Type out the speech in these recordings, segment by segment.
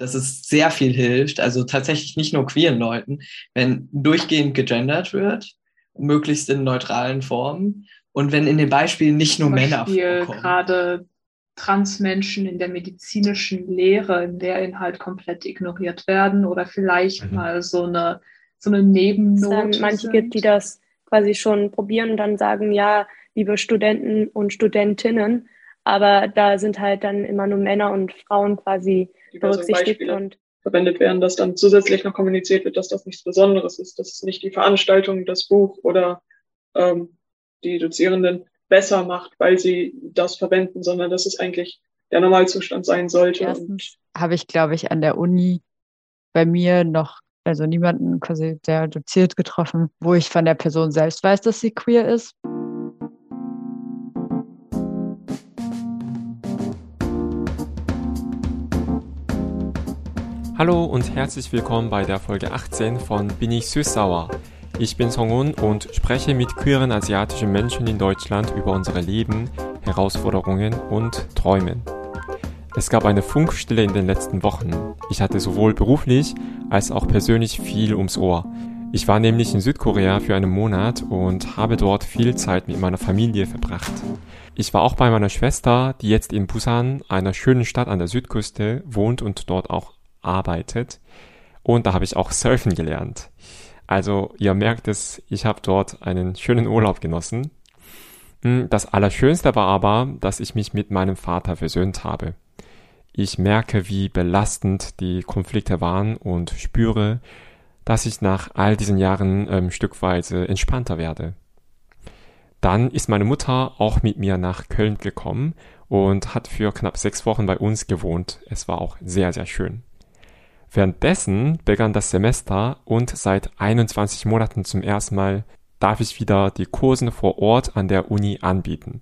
dass es sehr viel hilft, also tatsächlich nicht nur queeren Leuten, wenn durchgehend gegendert wird, möglichst in neutralen Formen und wenn in den Beispielen nicht nur Zum Männer vorkommen. gerade Transmenschen in der medizinischen Lehre im Lehrinhalt komplett ignoriert werden oder vielleicht mhm. mal so eine, so eine Nebennote. Es manche sind. gibt, die das quasi schon probieren und dann sagen, ja, liebe Studenten und Studentinnen, aber da sind halt dann immer nur Männer und Frauen quasi berücksichtigt und verwendet werden, dass dann zusätzlich noch kommuniziert wird, dass das nichts Besonderes ist, dass es nicht die Veranstaltung, das Buch oder ähm, die Dozierenden besser macht, weil sie das verwenden, sondern dass es eigentlich der Normalzustand sein sollte. Erstens habe ich, glaube ich, an der Uni bei mir noch, also niemanden quasi, der doziert getroffen, wo ich von der Person selbst weiß, dass sie queer ist. Hallo und herzlich willkommen bei der Folge 18 von Bin ich süß-sauer. Ich bin Songun und spreche mit queeren asiatischen Menschen in Deutschland über unsere Leben, Herausforderungen und Träumen. Es gab eine Funkstille in den letzten Wochen. Ich hatte sowohl beruflich als auch persönlich viel ums Ohr. Ich war nämlich in Südkorea für einen Monat und habe dort viel Zeit mit meiner Familie verbracht. Ich war auch bei meiner Schwester, die jetzt in Busan, einer schönen Stadt an der Südküste, wohnt und dort auch arbeitet. Und da habe ich auch surfen gelernt. Also ihr merkt es, ich habe dort einen schönen Urlaub genossen. Hm, das Allerschönste war aber, dass ich mich mit meinem Vater versöhnt habe. Ich merke, wie belastend die Konflikte waren und spüre, dass ich nach all diesen Jahren ähm, stückweise entspannter werde. Dann ist meine Mutter auch mit mir nach Köln gekommen und hat für knapp sechs Wochen bei uns gewohnt. Es war auch sehr, sehr schön. Währenddessen begann das Semester und seit 21 Monaten zum ersten Mal darf ich wieder die Kursen vor Ort an der Uni anbieten.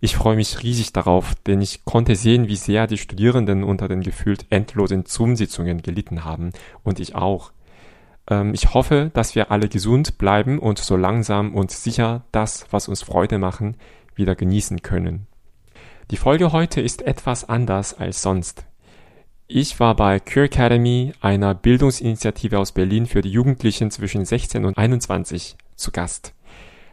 Ich freue mich riesig darauf, denn ich konnte sehen, wie sehr die Studierenden unter den gefühlt endlosen Zoom-Sitzungen gelitten haben und ich auch. Ähm, ich hoffe, dass wir alle gesund bleiben und so langsam und sicher das, was uns Freude machen, wieder genießen können. Die Folge heute ist etwas anders als sonst. Ich war bei Queer Academy, einer Bildungsinitiative aus Berlin für die Jugendlichen zwischen 16 und 21, zu Gast.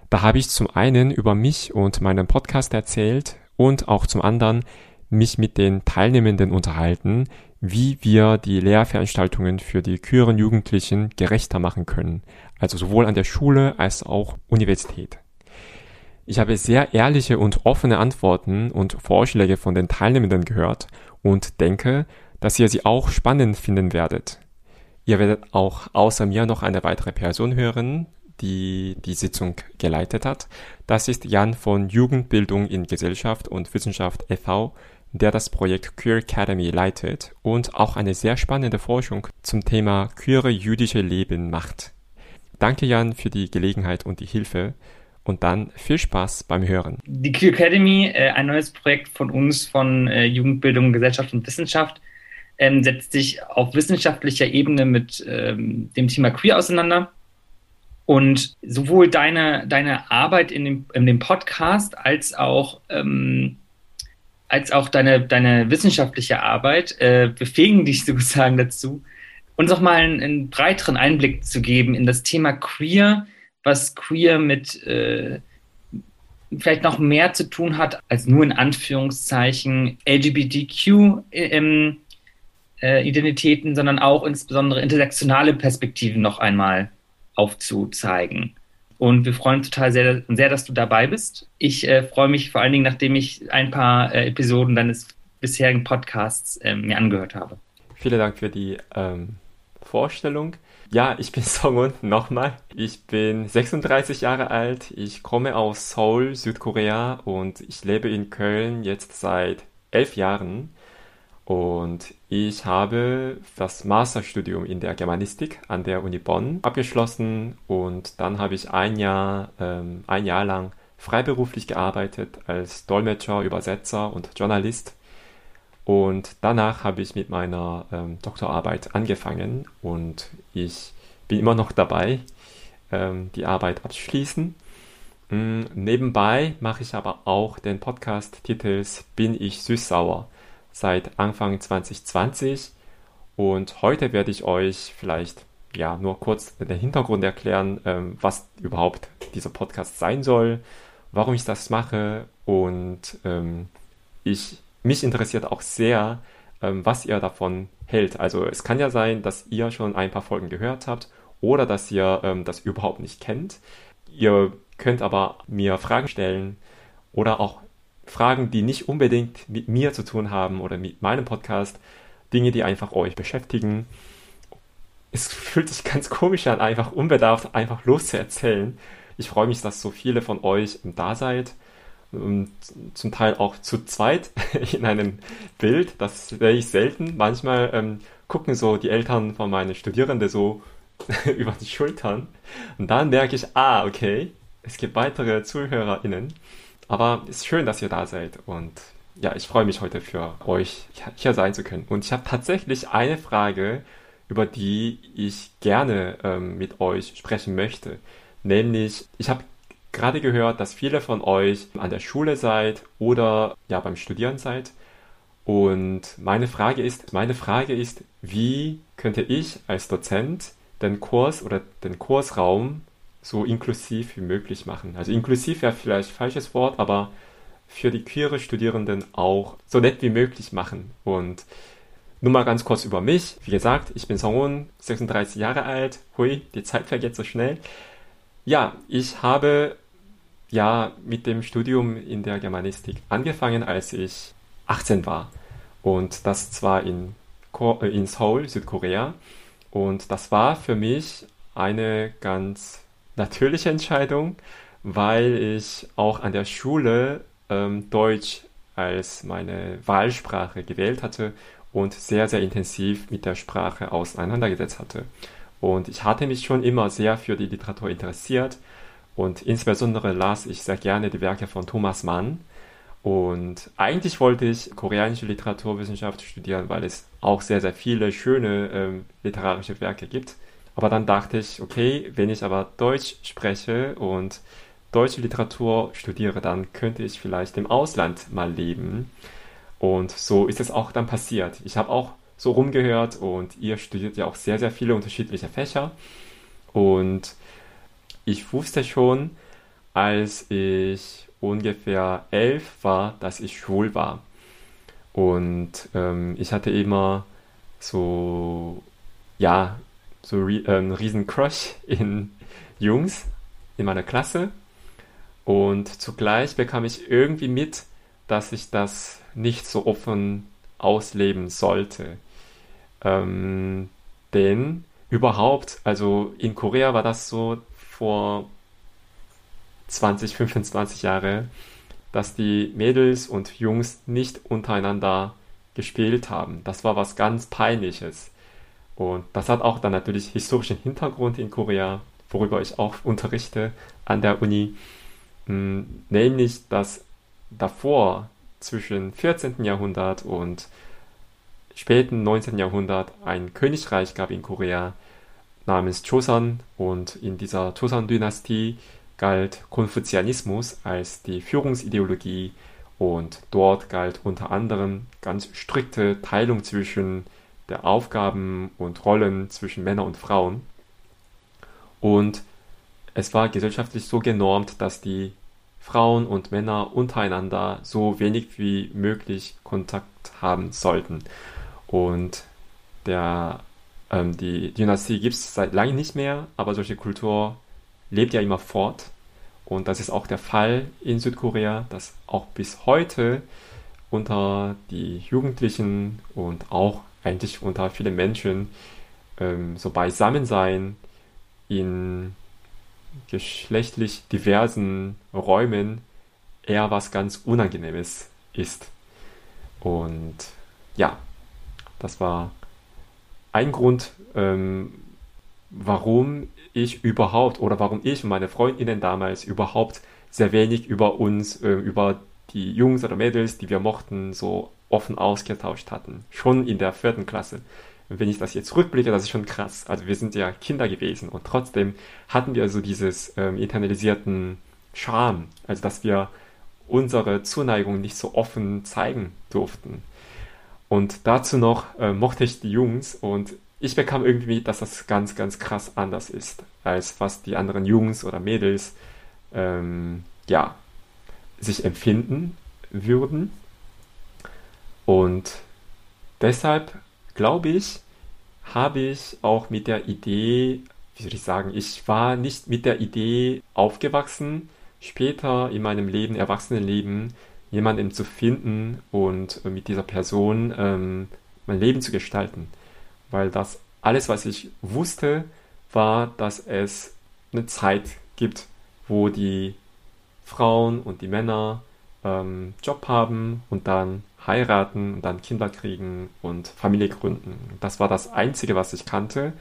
Da habe ich zum einen über mich und meinen Podcast erzählt und auch zum anderen mich mit den Teilnehmenden unterhalten, wie wir die Lehrveranstaltungen für die queeren Jugendlichen gerechter machen können, also sowohl an der Schule als auch Universität. Ich habe sehr ehrliche und offene Antworten und Vorschläge von den Teilnehmenden gehört und denke, dass ihr sie auch spannend finden werdet. Ihr werdet auch außer mir noch eine weitere Person hören, die die Sitzung geleitet hat. Das ist Jan von Jugendbildung in Gesellschaft und Wissenschaft e.V., der das Projekt Queer Academy leitet und auch eine sehr spannende Forschung zum Thema queere jüdische Leben macht. Danke Jan für die Gelegenheit und die Hilfe und dann viel Spaß beim Hören. Die Queer Academy, äh, ein neues Projekt von uns von äh, Jugendbildung, Gesellschaft und Wissenschaft, ähm, setzt sich auf wissenschaftlicher Ebene mit ähm, dem Thema Queer auseinander. Und sowohl deine, deine Arbeit in dem, in dem Podcast als auch, ähm, als auch deine, deine wissenschaftliche Arbeit äh, befähigen dich sozusagen dazu, uns auch mal einen, einen, breiteren Einblick zu geben in das Thema Queer, was Queer mit äh, vielleicht noch mehr zu tun hat als nur in Anführungszeichen LGBTQ. Ähm, äh, Identitäten, sondern auch insbesondere intersektionale Perspektiven noch einmal aufzuzeigen. Und wir freuen uns total sehr, sehr dass du dabei bist. Ich äh, freue mich vor allen Dingen, nachdem ich ein paar äh, Episoden deines bisherigen Podcasts ähm, mir angehört habe. Vielen Dank für die ähm, Vorstellung. Ja, ich bin Songun nochmal. Ich bin 36 Jahre alt. Ich komme aus Seoul, Südkorea und ich lebe in Köln jetzt seit elf Jahren. Und ich habe das Masterstudium in der Germanistik an der Uni Bonn abgeschlossen und dann habe ich ein Jahr, ähm, ein Jahr lang freiberuflich gearbeitet als Dolmetscher, Übersetzer und Journalist. Und danach habe ich mit meiner ähm, Doktorarbeit angefangen und ich bin immer noch dabei, ähm, die Arbeit abzuschließen. Mm, nebenbei mache ich aber auch den Podcast Titels Bin ich süß-sauer? Seit Anfang 2020 Und heute werde ich euch vielleicht ja nur kurz den Hintergrund erklären, ähm, was überhaupt dieser Podcast sein soll, warum ich das mache und ähm, ich mich interessiert auch sehr, ähm, was ihr davon hält. Also es kann ja sein, dass ihr schon ein paar Folgen gehört habt oder dass ihr ähm, das überhaupt nicht kennt. Ihr könnt aber mir Fragen stellen oder auch Fragen, die nicht unbedingt mit mir zu tun haben oder mit meinem Podcast, Dinge, die einfach euch beschäftigen. Es fühlt sich ganz komisch an, einfach unbedarft einfach loszuerzählen. Ich freue mich, dass so viele von euch da seid. Und zum Teil auch zu zweit in einem Bild. Das sehe ich selten. Manchmal ähm, gucken so die Eltern von meinen Studierenden so über die Schultern. Und dann merke ich, ah, okay, es gibt weitere ZuhörerInnen. Aber es ist schön, dass ihr da seid. Und ja, ich freue mich heute für euch hier sein zu können. Und ich habe tatsächlich eine Frage, über die ich gerne ähm, mit euch sprechen möchte. Nämlich, ich habe gerade gehört, dass viele von euch an der Schule seid oder ja beim Studieren seid. Und meine Frage ist, meine Frage ist, wie könnte ich als Dozent den Kurs oder den Kursraum so inklusiv wie möglich machen. Also inklusiv wäre vielleicht falsches Wort, aber für die queere Studierenden auch so nett wie möglich machen. Und nur mal ganz kurz über mich. Wie gesagt, ich bin Songun, 36 Jahre alt. Hui, die Zeit vergeht so schnell. Ja, ich habe ja mit dem Studium in der Germanistik angefangen, als ich 18 war. Und das zwar in, äh, in Seoul, Südkorea. Und das war für mich eine ganz natürliche Entscheidung, weil ich auch an der Schule ähm, Deutsch als meine Wahlsprache gewählt hatte und sehr, sehr intensiv mit der Sprache auseinandergesetzt hatte. Und ich hatte mich schon immer sehr für die Literatur interessiert und insbesondere las ich sehr gerne die Werke von Thomas Mann. Und eigentlich wollte ich koreanische Literaturwissenschaft studieren, weil es auch sehr, sehr viele schöne ähm, literarische Werke gibt. Aber dann dachte ich, okay, wenn ich aber Deutsch spreche und deutsche Literatur studiere, dann könnte ich vielleicht im Ausland mal leben. Und so ist es auch dann passiert. Ich habe auch so rumgehört und ihr studiert ja auch sehr, sehr viele unterschiedliche Fächer. Und ich wusste schon, als ich ungefähr elf war, dass ich schwul war. Und ähm, ich hatte immer so, ja, so äh, einen riesen Crush in Jungs in meiner Klasse. Und zugleich bekam ich irgendwie mit, dass ich das nicht so offen ausleben sollte. Ähm, denn überhaupt, also in Korea war das so vor 20, 25 Jahre, dass die Mädels und Jungs nicht untereinander gespielt haben. Das war was ganz Peinliches. Und das hat auch dann natürlich historischen Hintergrund in Korea, worüber ich auch unterrichte an der Uni. Hm, nämlich, dass davor zwischen 14. Jahrhundert und späten 19. Jahrhundert ein Königreich gab in Korea namens Joseon und in dieser Joseon-Dynastie galt Konfuzianismus als die Führungsideologie und dort galt unter anderem ganz strikte Teilung zwischen der Aufgaben und Rollen zwischen Männern und Frauen. Und es war gesellschaftlich so genormt, dass die Frauen und Männer untereinander so wenig wie möglich Kontakt haben sollten. Und der, ähm, die Dynastie gibt es seit langem nicht mehr, aber solche Kultur lebt ja immer fort. Und das ist auch der Fall in Südkorea, dass auch bis heute unter die Jugendlichen und auch eigentlich unter vielen Menschen ähm, so Beisammensein in geschlechtlich diversen Räumen eher was ganz Unangenehmes ist. Und ja, das war ein Grund, ähm, warum ich überhaupt oder warum ich und meine Freundinnen damals überhaupt sehr wenig über uns, äh, über die Jungs oder Mädels, die wir mochten, so offen ausgetauscht hatten. Schon in der vierten Klasse. Wenn ich das jetzt rückblicke, das ist schon krass. Also wir sind ja Kinder gewesen und trotzdem hatten wir so dieses ähm, internalisierten Charme, also dass wir unsere Zuneigung nicht so offen zeigen durften. Und dazu noch äh, mochte ich die Jungs und ich bekam irgendwie, dass das ganz, ganz krass anders ist, als was die anderen Jungs oder Mädels ähm, ja, sich empfinden würden. Und deshalb glaube ich, habe ich auch mit der Idee, wie soll ich sagen, ich war nicht mit der Idee aufgewachsen, später in meinem Leben, Erwachsenenleben, jemanden zu finden und mit dieser Person ähm, mein Leben zu gestalten. Weil das alles, was ich wusste, war, dass es eine Zeit gibt, wo die Frauen und die Männer ähm, Job haben und dann heiraten dann Kinder kriegen und Familie gründen. Das war das Einzige, was ich kannte,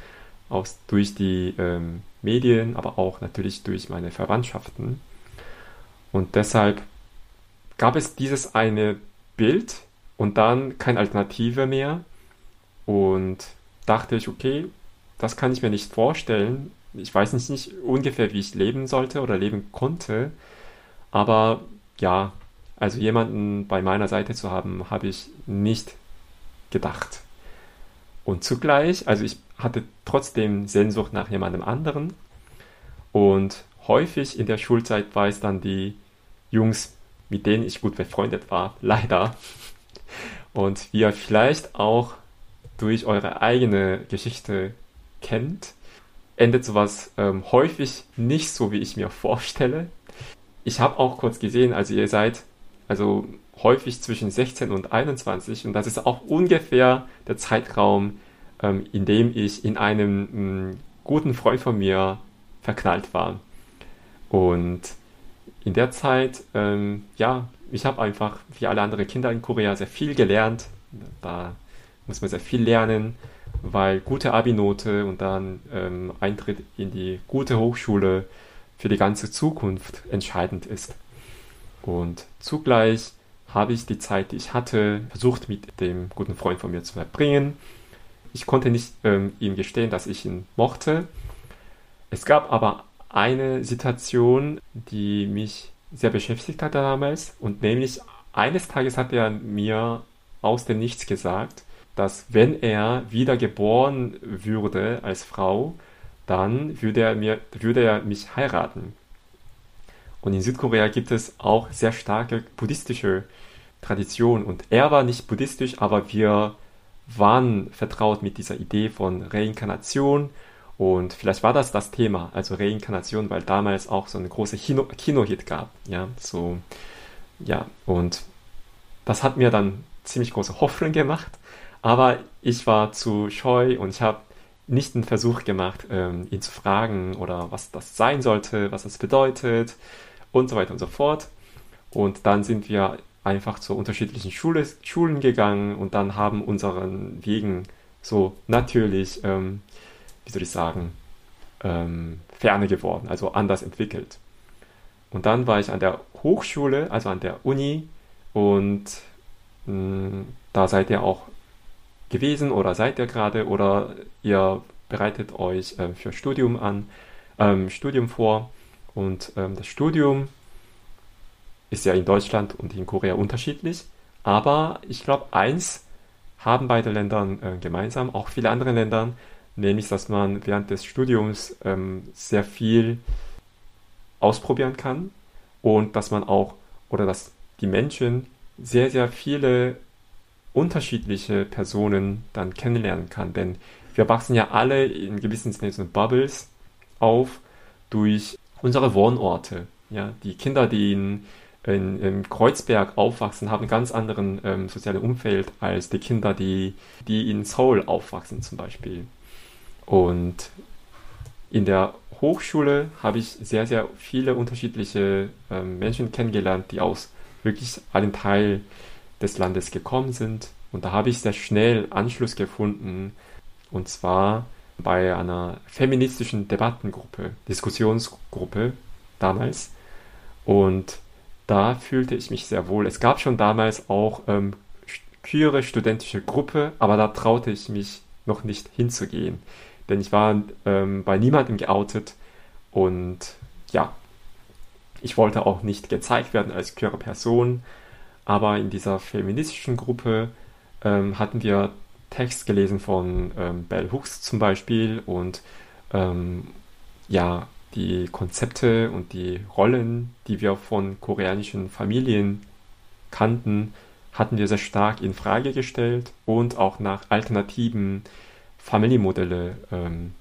aus, durch die ähm, Medien, aber auch natürlich durch meine Verwandtschaften. Und deshalb gab es dieses eine Bild und dann keine Alternative mehr. Und dachte ich, okay, das kann ich mir nicht vorstellen. Ich weiß nicht, nicht ungefähr, wie ich leben sollte oder leben konnte. Aber ja, also jemanden bei meiner Seite zu haben, habe ich nicht gedacht. Und zugleich, also ich hatte trotzdem Sehnsucht nach jemandem anderen. Und häufig in der Schulzeit war es dann die Jungs, mit denen ich gut befreundet war, leider. Und wie ihr vielleicht auch durch eure eigene Geschichte kennt, endet sowas ähm, häufig nicht so, wie ich mir vorstelle. Ich habe auch kurz gesehen, also ihr seid also häufig zwischen 16 und 21 und das ist auch ungefähr der Zeitraum, ähm, in dem ich in einem mh, mm, guten Freund von mir verknallt war. Und in der Zeit, ähm, ja, ich habe einfach wie alle anderen Kinder in Korea sehr viel gelernt. Da muss man sehr viel lernen, weil gute Abi-Note und dann ähm, Eintritt in die gute Hochschule für die ganze Zukunft entscheidend ist. Und zugleich habe ich die Zeit, die ich hatte, versucht mit dem guten Freund von mir zu verbringen. Ich konnte nicht ähm, ihm gestehen, dass ich ihn mochte. Es gab aber eine Situation, die mich sehr beschäftigt hatte damals. Und nämlich eines Tages hat er mir aus dem Nichts gesagt, dass wenn er wieder geboren würde als Frau, dann würde er, mir, würde er mich heiraten. Und in Südkorea gibt es auch sehr starke buddhistische Traditionen. Und er war nicht buddhistisch, aber wir waren vertraut mit dieser Idee von Reinkarnation. Und vielleicht war das das Thema, also Reinkarnation, weil damals auch so eine große Kino Kinohit gab. Ja, so, ja, und das hat mir dann ziemlich große Hoffnung gemacht. Aber ich war zu scheu und ich habe nicht den Versuch gemacht, ähm, ihn zu fragen oder was das sein sollte, was das bedeutet und so weiter und so fort. Und dann sind wir einfach zu unterschiedlichen Schule, Schulen gegangen und dann haben unseren Wegen so natürlich, ähm, wie soll ich sagen, ähm, ferne geworden, also anders entwickelt. Und dann war ich an der Hochschule, also an der Uni und mh, mm, da seid ihr auch gewesen oder seid ihr gerade oder ihr bereitet euch äh, für Studium an, ähm, Studium vor. Und ähm, das Studium ist ja in Deutschland und in Korea unterschiedlich. Aber ich glaube, eins haben beide Länder äh, gemeinsam, auch viele andere Länder, nämlich, dass man während des Studiums ähm, sehr viel ausprobieren kann und dass man auch, oder dass die Menschen sehr, sehr viele unterschiedliche Personen dann kennenlernen kann. Denn wir wachsen ja alle in gewissen Sinne so Bubbles auf durch unsere Wohnorte. Ja, die Kinder, die in, in, in Kreuzberg aufwachsen, haben ein ganz anderen ähm, soziales Umfeld als die Kinder, die, die in Seoul aufwachsen zum Beispiel. Und in der Hochschule habe ich sehr, sehr viele unterschiedliche ähm, Menschen kennengelernt, die aus wirklich allen Teilen des Landes gekommen sind. Und da habe ich sehr schnell Anschluss gefunden. Und zwar bei einer feministischen Debattengruppe, Diskussionsgruppe damals. Und da fühlte ich mich sehr wohl. Es gab schon damals auch ähm, queere studentische Gruppe, aber da traute ich mich noch nicht hinzugehen. Denn ich war ähm, bei niemandem geoutet und ja, ich wollte auch nicht gezeigt werden als queere Person. Aber in dieser feministischen Gruppe ähm, hatten wir Text gelesen von ähm, Bell Hooks zum Beispiel und ähm, ja, die Konzepte und die Rollen, die wir von koreanischen Familien kannten, hatten wir sehr stark in Frage gestellt und auch nach alternativen Familienmodelle ähm,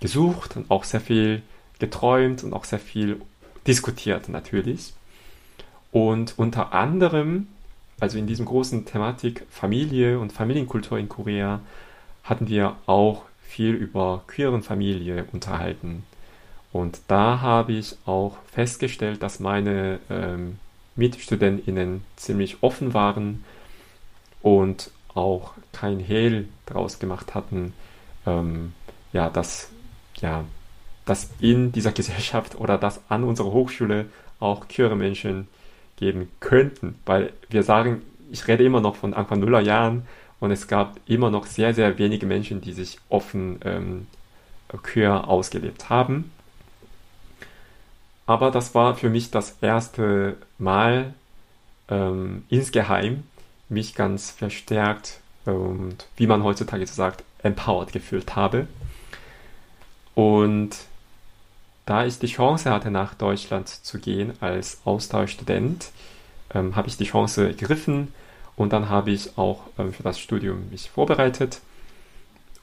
gesucht und auch sehr viel geträumt und auch sehr viel diskutiert natürlich. Und unter anderem, also in diesem großen Thematik Familie und Familienkultur in Korea, hatten wir auch viel über queeren Familie unterhalten. Und da habe ich auch festgestellt, dass meine ähm, MitstudentInnen ziemlich offen waren und auch kein Hehl draus gemacht hatten, ähm, ja, dass, ja, dass in dieser Gesellschaft oder dass an unserer Hochschule auch queere Menschen geben könnten. Weil wir sagen, ich rede immer noch von Anfang Nuller Jahren und es gab immer noch sehr, sehr wenige Menschen, die sich offen ähm, queer ausgelebt haben. Aber das war für mich das erste Mal ähm, insgeheim mich ganz verstärkt und wie man heutzutage so sagt, empowered gefühlt habe. Und da ich die Chance hatte, nach Deutschland zu gehen als Austauschstudent, ähm, habe ich die Chance ergriffen und dann habe ich auch ähm, für das Studium mich vorbereitet.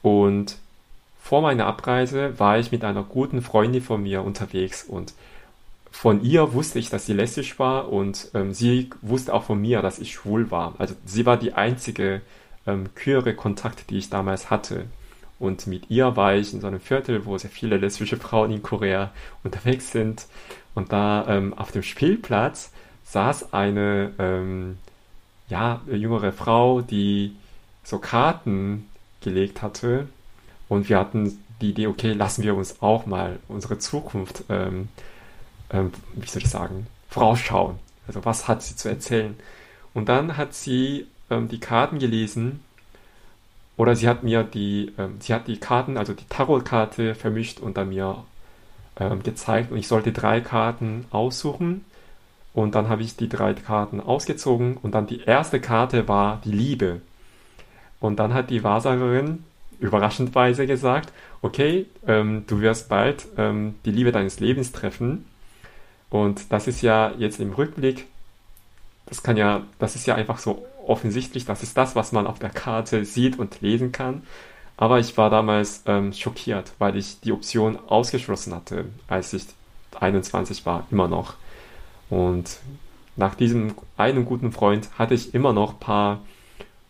Und vor meiner Abreise war ich mit einer guten Freundin von mir unterwegs und von ihr wusste ich, dass sie lesbisch war und ähm, sie wusste auch von mir, dass ich schwul war. Also sie war die einzige ähm, queere Kontakt, die ich damals hatte. Und mit ihr war ich in so einem Viertel, wo sehr viele lesbische Frauen in Korea unterwegs sind. Und da ähm, auf dem Spielplatz saß eine ähm, ja, jüngere Frau, die so Karten gelegt hatte. Und wir hatten die Idee, okay, lassen wir uns auch mal unsere Zukunft ähm, ähm, wie soll ich sagen, vorausschauen. Also was hat sie zu erzählen? Und dann hat sie ähm, die Karten gelesen oder sie hat mir die, ähm, sie hat die Karten, also die Tarotkarte vermischt und dann mir ähm, gezeigt und ich sollte drei Karten aussuchen und dann habe ich die drei Karten ausgezogen und dann die erste Karte war die Liebe. Und dann hat die Wahrsagerin überraschendweise gesagt, okay, ähm, du wirst bald ähm, die Liebe deines Lebens treffen. Und das ist ja jetzt im Rückblick, das kann ja, das ist ja einfach so offensichtlich, das ist das, was man auf der Karte sieht und lesen kann. Aber ich war damals ähm, schockiert, weil ich die Option ausgeschlossen hatte, als ich 21 war, immer noch. Und nach diesem einen guten Freund hatte ich immer noch ein paar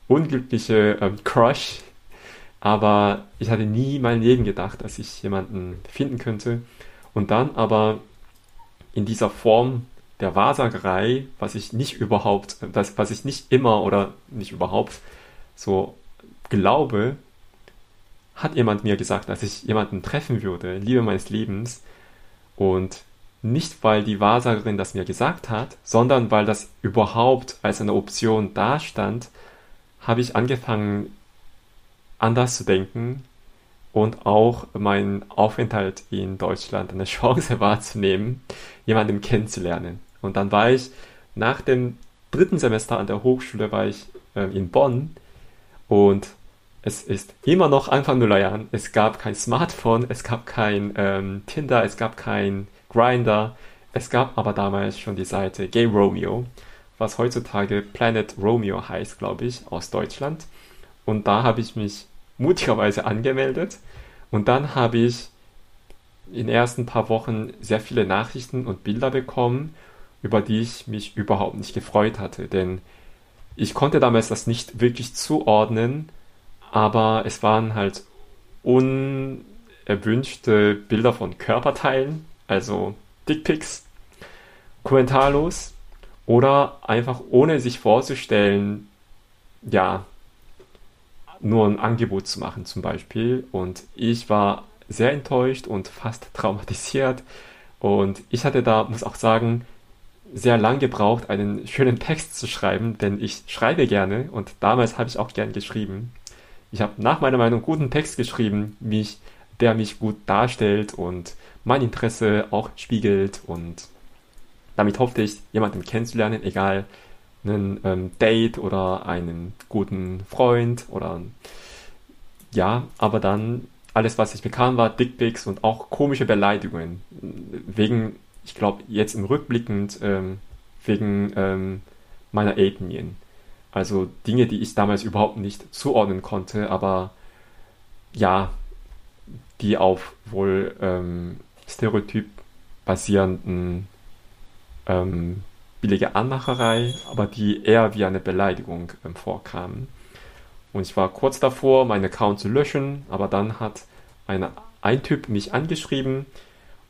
unglückliche ähm, Crush, aber ich hatte nie in meinem Leben gedacht, dass ich jemanden finden könnte. Und dann aber in dieser Form der Wahrsagerei, was ich nicht überhaupt, das, was ich nicht immer oder nicht überhaupt so glaube, hat jemand mir gesagt, dass ich jemanden treffen würde, Liebe meines Lebens. Und nicht, weil die Wahrsagerin das mir gesagt hat, sondern weil das überhaupt als eine Option dastand, habe ich angefangen, anders zu denken und auch meinen Aufenthalt in Deutschland eine Chance wahrzunehmen, jemanden kennenzulernen. Und dann war ich nach dem dritten Semester an der Hochschule war ich äh, in Bonn und es ist immer noch Anfang Nullerjahren. Es gab kein Smartphone, es gab kein ähm, Tinder, es gab kein Grinder. Es gab aber damals schon die Seite Gay Romeo, was heutzutage Planet Romeo heißt, glaube ich, aus Deutschland. Und da habe ich mich mutigerweise angemeldet und dann habe ich in den ersten paar Wochen sehr viele Nachrichten und Bilder bekommen, über die ich mich überhaupt nicht gefreut hatte, denn ich konnte damals das nicht wirklich zuordnen, aber es waren halt unerwünschte Bilder von Körperteilen, also Dickpics, kommentarlos oder einfach ohne sich vorzustellen, ja, nur ein Angebot zu machen zum Beispiel. Und ich war sehr enttäuscht und fast traumatisiert. Und ich hatte da, muss auch sagen, sehr lang gebraucht, einen schönen Text zu schreiben, denn ich schreibe gerne und damals habe ich auch gern geschrieben. Ich habe nach meiner Meinung guten Text geschrieben, mich, der mich gut darstellt und mein Interesse auch spiegelt und damit hoffte ich, jemanden kennenzulernen, egal einen ähm, Date oder einen guten Freund oder ja, aber dann alles, was ich bekam, war Dickpics und auch komische Beleidigungen. Wegen, ich glaube, jetzt im Rückblickend, ähm, wegen ähm, meiner Ethnien. Also Dinge, die ich damals überhaupt nicht zuordnen konnte, aber ja, die auf wohl ähm, Stereotyp basierenden ähm, billige Anmacherei, aber die eher wie eine Beleidigung ähm, vorkamen. Und ich war kurz davor, meinen Account zu löschen, aber dann hat eine, ein Typ mich angeschrieben,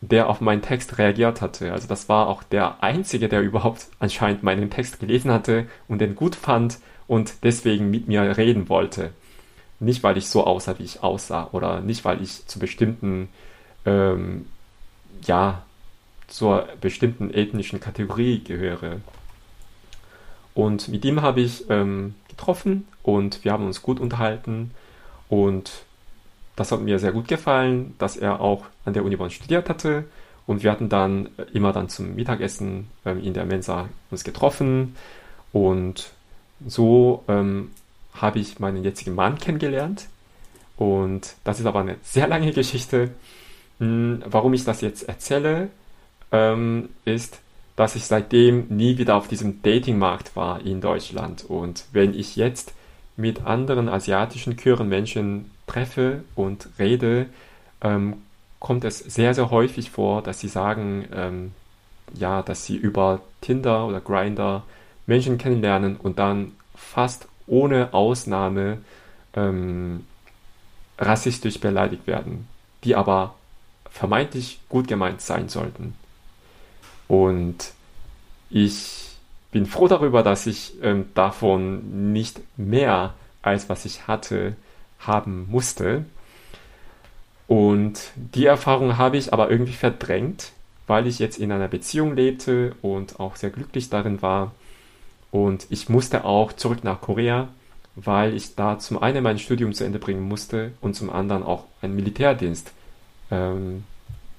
der auf meinen Text reagiert hatte. Also das war auch der einzige, der überhaupt anscheinend meinen Text gelesen hatte und den gut fand und deswegen mit mir reden wollte. Nicht, weil ich so aussah, wie ich aussah oder nicht, weil ich zu bestimmten, ähm, ja, zur bestimmten ethnischen Kategorie gehöre. Und mit ihm habe ich ähm, getroffen und wir haben uns gut unterhalten und das hat mir sehr gut gefallen, dass er auch an der Uni Bonn studiert hatte und wir hatten dann immer dann zum Mittagessen ähm, in der Mensa uns getroffen und so ähm, habe ich meinen jetzigen Mann kennengelernt und das ist aber eine sehr lange Geschichte. Hm, warum ich das jetzt erzähle, ähm, ist, dass ich seitdem nie wieder auf diesem Datingmarkt war in Deutschland. Und wenn ich jetzt mit anderen asiatischen queeren Menschen treffe und rede, ähm, kommt es sehr, sehr häufig vor, dass sie sagen, ähm, ja, dass sie über Tinder oder Grinder Menschen kennenlernen und dann fast ohne Ausnahme ähm, rassistisch beleidigt werden, die aber vermeintlich gut gemeint sein sollten. Und ich bin froh darüber, dass ich ähm, davon nicht mehr als was ich hatte haben musste. Und die Erfahrung habe ich aber irgendwie verdrängt, weil ich jetzt in einer Beziehung lebte und auch sehr glücklich darin war. Und ich musste auch zurück nach Korea, weil ich da zum einen mein Studium zu Ende bringen musste und zum anderen auch einen Militärdienst ähm,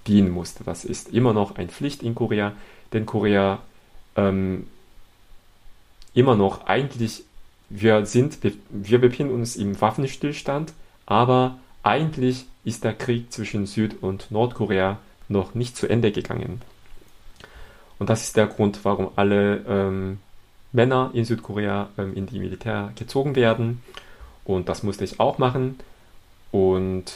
dienen musste. Das ist immer noch eine Pflicht in Korea, denn Korea ähm, immer noch eigentlich, wir sind, wir, befinden uns im Waffenstillstand, aber eigentlich ist der Krieg zwischen Süd- und Nordkorea noch nicht zu Ende gegangen. Und das ist der Grund, warum alle ähm, Männer in Südkorea ähm, in die Militär gezogen werden. Und das musste ich auch machen. Und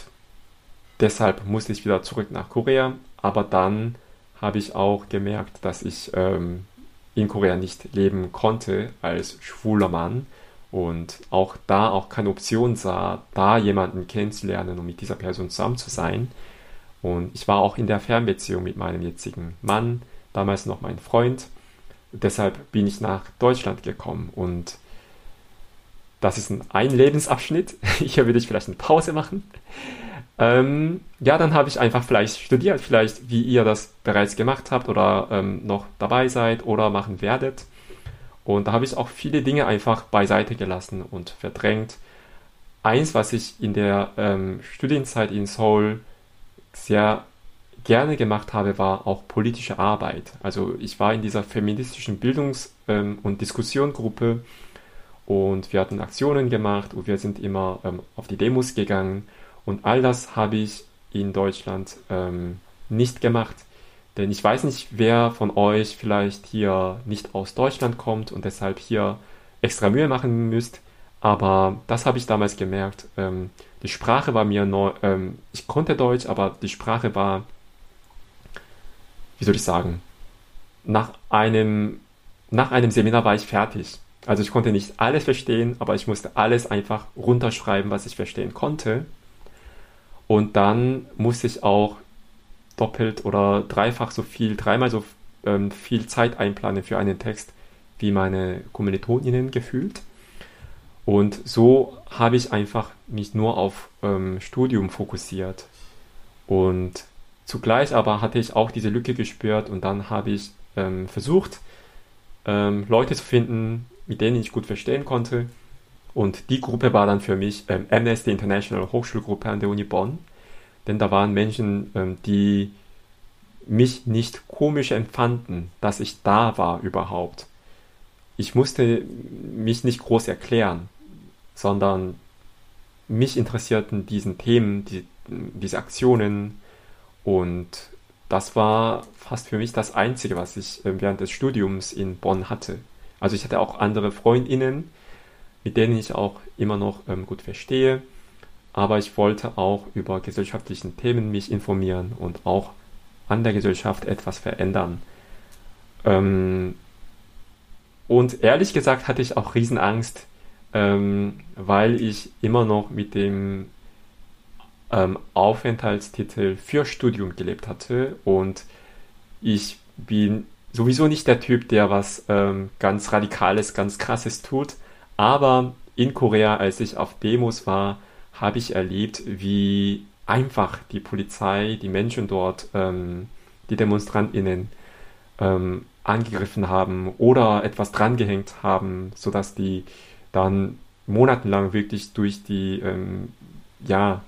deshalb musste ich wieder zurück nach Korea. Aber dann habe ich auch gemerkt, dass ich ähm, in Korea nicht leben konnte als schwuler Mann und auch da auch keine Option sah, da jemanden kennenzulernen und mit dieser Person zusammen zu sein. Und ich war auch in der Fernbeziehung mit meinem jetzigen Mann, damals noch mein Freund. Deshalb bin ich nach Deutschland gekommen und das ist ein Lebensabschnitt. Hier würde ich vielleicht eine Pause machen. Ähm, ja, dann habe ich einfach vielleicht studiert, vielleicht wie ihr das bereits gemacht habt oder ähm, noch dabei seid oder machen werdet. Und da habe ich auch viele Dinge einfach beiseite gelassen und verdrängt. Eins, was ich in der ähm, Studienzeit in Seoul sehr gerne gemacht habe, war auch politische Arbeit. Also ich war in dieser feministischen Bildungs- ähm, und Diskussiongruppe und wir hatten Aktionen gemacht und wir sind immer ähm, auf die Demos gegangen und all das habe ich in Deutschland ähm, nicht gemacht. Denn ich weiß nicht, wer von euch vielleicht hier nicht aus Deutschland kommt und deshalb hier extra Mühe machen müsst. Aber das habe ich damals gemerkt. Ähm, die Sprache war mir neu. Ähm, ich konnte Deutsch, aber die Sprache war, wie soll ich sagen, nach einem, nach einem Seminar war ich fertig. Also ich konnte nicht alles verstehen, aber ich musste alles einfach runterschreiben, was ich verstehen konnte. Und dann muss ich auch doppelt oder dreifach so viel, dreimal so ähm, viel Zeit einplanen für einen Text wie meine Kommilitoninnen gefühlt. Und so habe ich einfach mich nur auf ähm, Studium fokussiert. Und zugleich aber hatte ich auch diese Lücke gespürt und dann habe ich ähm, versucht, ähm, Leute zu finden, mit denen ich gut verstehen konnte und die Gruppe war dann für mich ähm, Amnesty International Hochschulgruppe an der Uni Bonn. Denn da waren Menschen, ähm, die mich nicht komisch empfanden, dass ich da war überhaupt. ich musste mich nicht groß erklären, sondern mich interessierten diesen Themen, die, diese Aktionen und das war fast für mich das Einzige, was ich äh, während des Studiums in Bonn hatte. Also ich hatte auch andere Freundinnen, mit denen ich auch immer noch ähm, gut verstehe, aber ich wollte auch über gesellschaftlichen Themen mich informieren und auch an der Gesellschaft etwas verändern. Ähm, und ehrlich gesagt hatte ich auch Riesenangst, ähm, weil ich immer noch mit dem ähm, Aufenthaltstitel für Studium gelebt hatte. Und ich bin sowieso nicht der Typ, der was ähm, ganz Radikales, ganz Krasses tut, aber in Korea, als ich auf Demos war, habe ich erlebt, wie einfach die Polizei, die Menschen dort, ähm, die DemonstrantInnen ähm, angegriffen haben oder etwas drangehängt haben, sodass die dann monatelang wirklich durch die ähm, ja,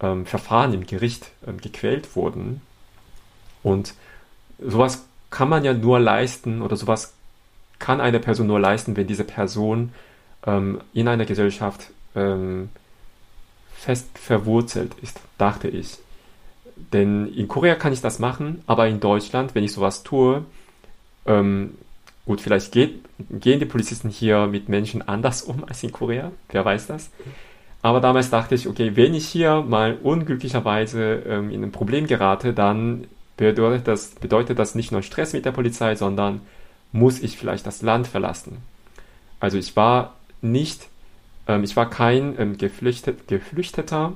ähm, Verfahren im Gericht ähm, gequält wurden. Und sowas kann man ja nur leisten oder sowas kann eine Person nur leisten, wenn diese Person ähm, in einer Gesellschaft ähm, fest verwurzelt ist, dachte ich. Denn in Korea kann ich das machen, aber in Deutschland, wenn ich sowas tue, ähm, gut, vielleicht geht, gehen die Polizisten hier mit Menschen anders um als in Korea, wer weiß das. Aber damals dachte ich, okay, wenn ich hier mal unglücklicherweise ähm, in ein Problem gerate, dann bedeutet das, bedeutet das nicht nur Stress mit der Polizei, sondern muss ich vielleicht das Land verlassen. Also ich war nicht, ähm, ich war kein ähm, Geflüchtet, Geflüchteter.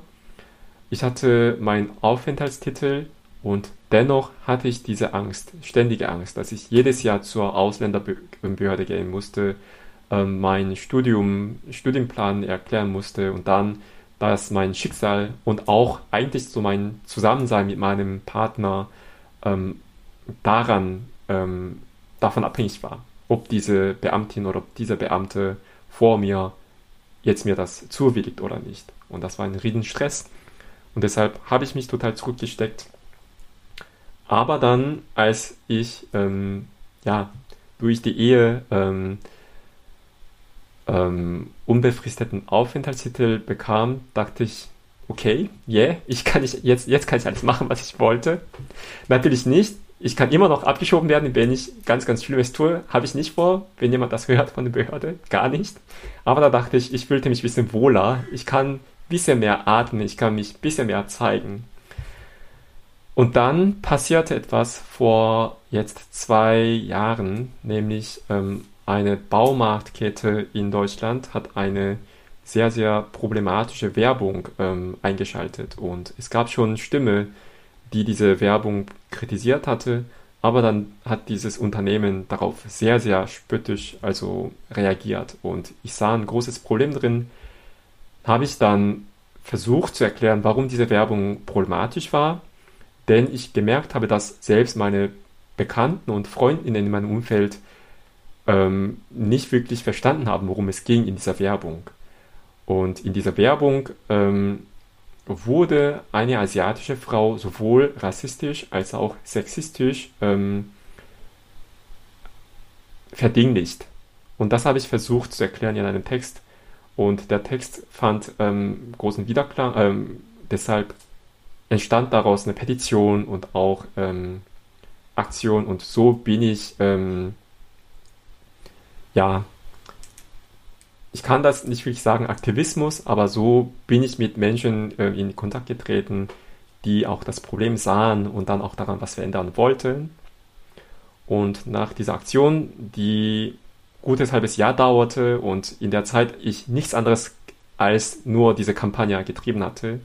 Ich hatte meinen Aufenthaltstitel und dennoch hatte ich diese Angst, ständige Angst, dass ich jedes Jahr zur Ausländerbehörde gehen musste, ähm, mein Studium, Studienplan erklären musste und dann, dass mein Schicksal und auch eigentlich so mein Zusammensein mit meinem Partner ähm, daran, ähm, davon abhängig war, ob diese Beamtin oder ob dieser Beamte vor mir jetzt mir das zuwilligt oder nicht. Und das war ein Riesenstress. Und deshalb habe ich mich total zurückgesteckt. Aber dann, als ich ähm, ja, durch die Ehe ähm, ähm, unbefristeten Aufenthaltstitel bekam, dachte ich, okay, yeah, ich kann ich, jetzt, jetzt kann ich alles machen, was ich wollte. Natürlich nicht. Ich kann immer noch abgeschoben werden, wenn ich ganz, ganz Schlimmes tue. Habe ich nicht vor, wenn jemand das hört von der Behörde. Gar nicht. Aber da dachte ich, ich fühlte mich ein bisschen wohler. Ich kann ein bisschen mehr atmen. Ich kann mich ein bisschen mehr zeigen. Und dann passierte etwas vor jetzt zwei Jahren, nämlich ähm, eine Baumarktkette in Deutschland hat eine sehr, sehr problematische Werbung ähm, eingeschaltet. Und es gab schon Stimme, die diese Werbung kritisiert hatte, aber dann hat dieses Unternehmen darauf sehr, sehr spöttisch also reagiert. Und ich sah ein großes Problem drin, habe ich dann versucht zu erklären, warum diese Werbung problematisch war, denn ich gemerkt habe, dass selbst meine Bekannten und Freundinnen in meinem Umfeld ähm, nicht wirklich verstanden haben, worum es ging in dieser Werbung. Und in dieser Werbung ähm, wurde eine asiatische Frau sowohl rassistisch als auch sexistisch ähm, verdinglicht. Und das habe ich versucht zu erklären in einem Text. Und der Text fand ähm, großen Widerklang. Ähm, deshalb entstand daraus eine Petition und auch ähm, Aktion. Und so bin ich ähm, ja, ich kann das nicht wirklich sagen Aktivismus, aber so bin ich mit Menschen äh, in Kontakt getreten, die auch das Problem sahen und dann auch daran was verändern wollten. Und nach dieser Aktion, die gutes halbes Jahr dauerte und in der Zeit ich nichts anderes als nur diese Kampagne getrieben hatte,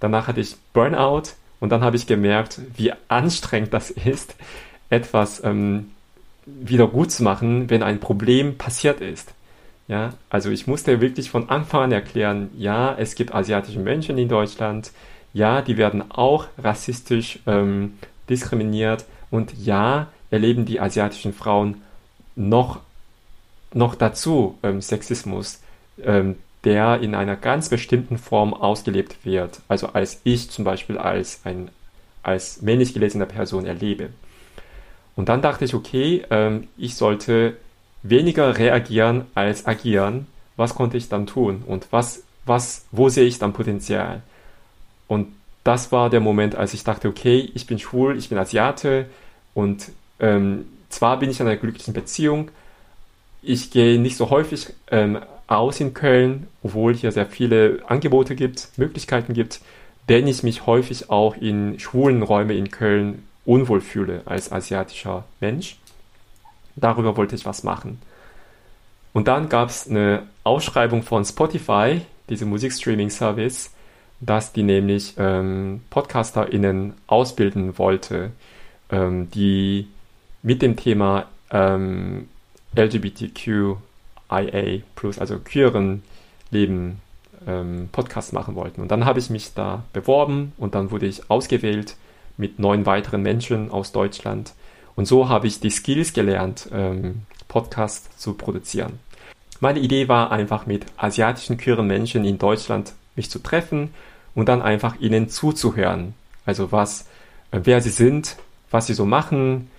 danach hatte ich Burnout und dann habe ich gemerkt, wie anstrengend das ist, etwas ähm, wieder gut zu machen, wenn ein Problem passiert ist. Ja, also ich musste wirklich von Anfang an erklären, ja, es gibt asiatische Menschen in Deutschland, ja, die werden auch rassistisch ähm, diskriminiert und ja, erleben die asiatischen Frauen noch, noch dazu ähm, Sexismus, ähm, der in einer ganz bestimmten Form ausgelebt wird, also als ich zum Beispiel als ein als männlich gelesene Person erlebe. Und dann dachte ich, okay, ähm, ich sollte weniger reagieren als agieren, was konnte ich dann tun und was, was, wo sehe ich dann Potenzial? Und das war der Moment, als ich dachte, okay, ich bin schwul, ich bin Asiate und ähm, zwar bin ich in einer glücklichen Beziehung, ich gehe nicht so häufig ähm, aus in Köln, obwohl hier sehr viele Angebote gibt, Möglichkeiten gibt, denn ich mich häufig auch in schwulen Räumen in Köln unwohl fühle als asiatischer Mensch. Darüber wollte ich was machen. Und dann gab es eine Ausschreibung von Spotify, diese Musikstreaming-Service, dass die nämlich ähm, PodcasterInnen ausbilden wollte, ähm, die mit dem Thema ähm, LGBTQIA, also queeren Leben ähm, Podcast machen wollten. Und dann habe ich mich da beworben und dann wurde ich ausgewählt mit neun weiteren Menschen aus Deutschland. Und so habe ich die Skills gelernt, ähm, Podcasts zu produzieren. Meine Idee war einfach mit asiatischen queeren Menschen in Deutschland mich zu treffen und dann einfach ihnen zuzuhören. Also was, äh, wer sie sind, was sie so machen,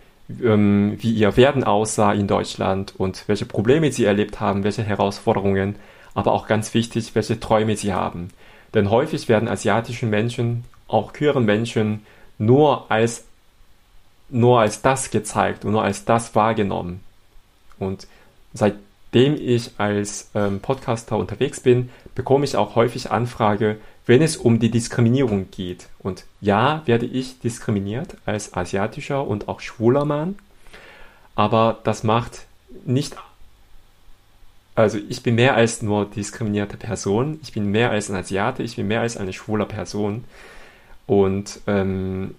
ähm, wie ihr Werden aussah in Deutschland und welche Probleme sie erlebt haben, welche Herausforderungen, aber auch ganz wichtig, welche Träume sie haben. Denn häufig werden asiatische Menschen, auch queeren Menschen, nur als, nur als das gezeigt und nur als das wahrgenommen. Und seitdem ich als ähm, Podcaster unterwegs bin, bekomme ich auch häufig Anfrage, wenn es um die Diskriminierung geht. Und ja, werde ich diskriminiert als asiatischer und auch schwuler Mann, aber das macht nicht also ich bin mehr als nur diskriminierte Person, ich bin mehr als ein Asiate, ich bin mehr als eine schwule Person. Und ähm,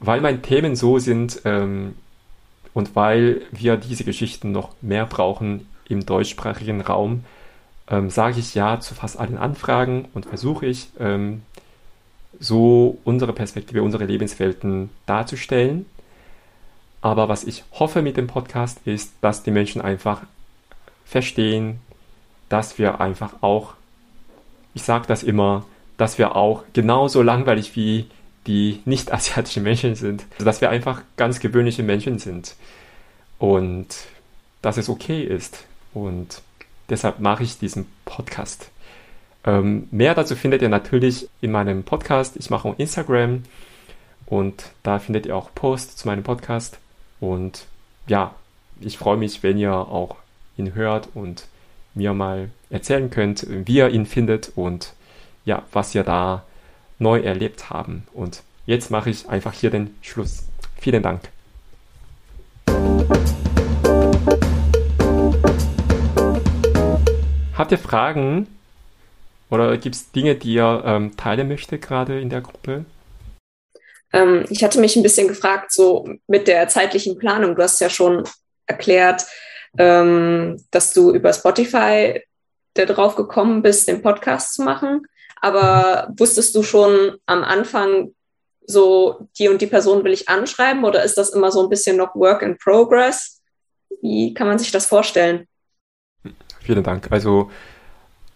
weil meine Themen so sind ähm, und weil wir diese Geschichten noch mehr brauchen im deutschsprachigen Raum, ähm, sage ich ja zu fast allen Anfragen und versuche ich, ähm, so unsere Perspektive, unsere Lebenswelten darzustellen. Aber was ich hoffe mit dem Podcast ist, dass die Menschen einfach verstehen, dass wir einfach auch, ich sage das immer, dass wir auch genauso langweilig wie die nicht-asiatischen Menschen sind. Also dass wir einfach ganz gewöhnliche Menschen sind. Und dass es okay ist. Und deshalb mache ich diesen Podcast. Ähm, mehr dazu findet ihr natürlich in meinem Podcast. Ich mache auch Instagram und da findet ihr auch Posts zu meinem Podcast. Und ja, ich freue mich, wenn ihr auch ihn hört und mir mal erzählen könnt, wie ihr ihn findet und ja, was ihr da neu erlebt haben. Und jetzt mache ich einfach hier den Schluss. Vielen Dank. Habt ihr Fragen oder gibt es Dinge, die ihr ähm, teilen möchtet gerade in der Gruppe? Ähm, ich hatte mich ein bisschen gefragt, so mit der zeitlichen Planung. Du hast ja schon erklärt, ähm, dass du über Spotify darauf gekommen bist, den Podcast zu machen. Aber wusstest du schon am Anfang, so die und die Person will ich anschreiben oder ist das immer so ein bisschen noch Work in Progress? Wie kann man sich das vorstellen? Vielen Dank. Also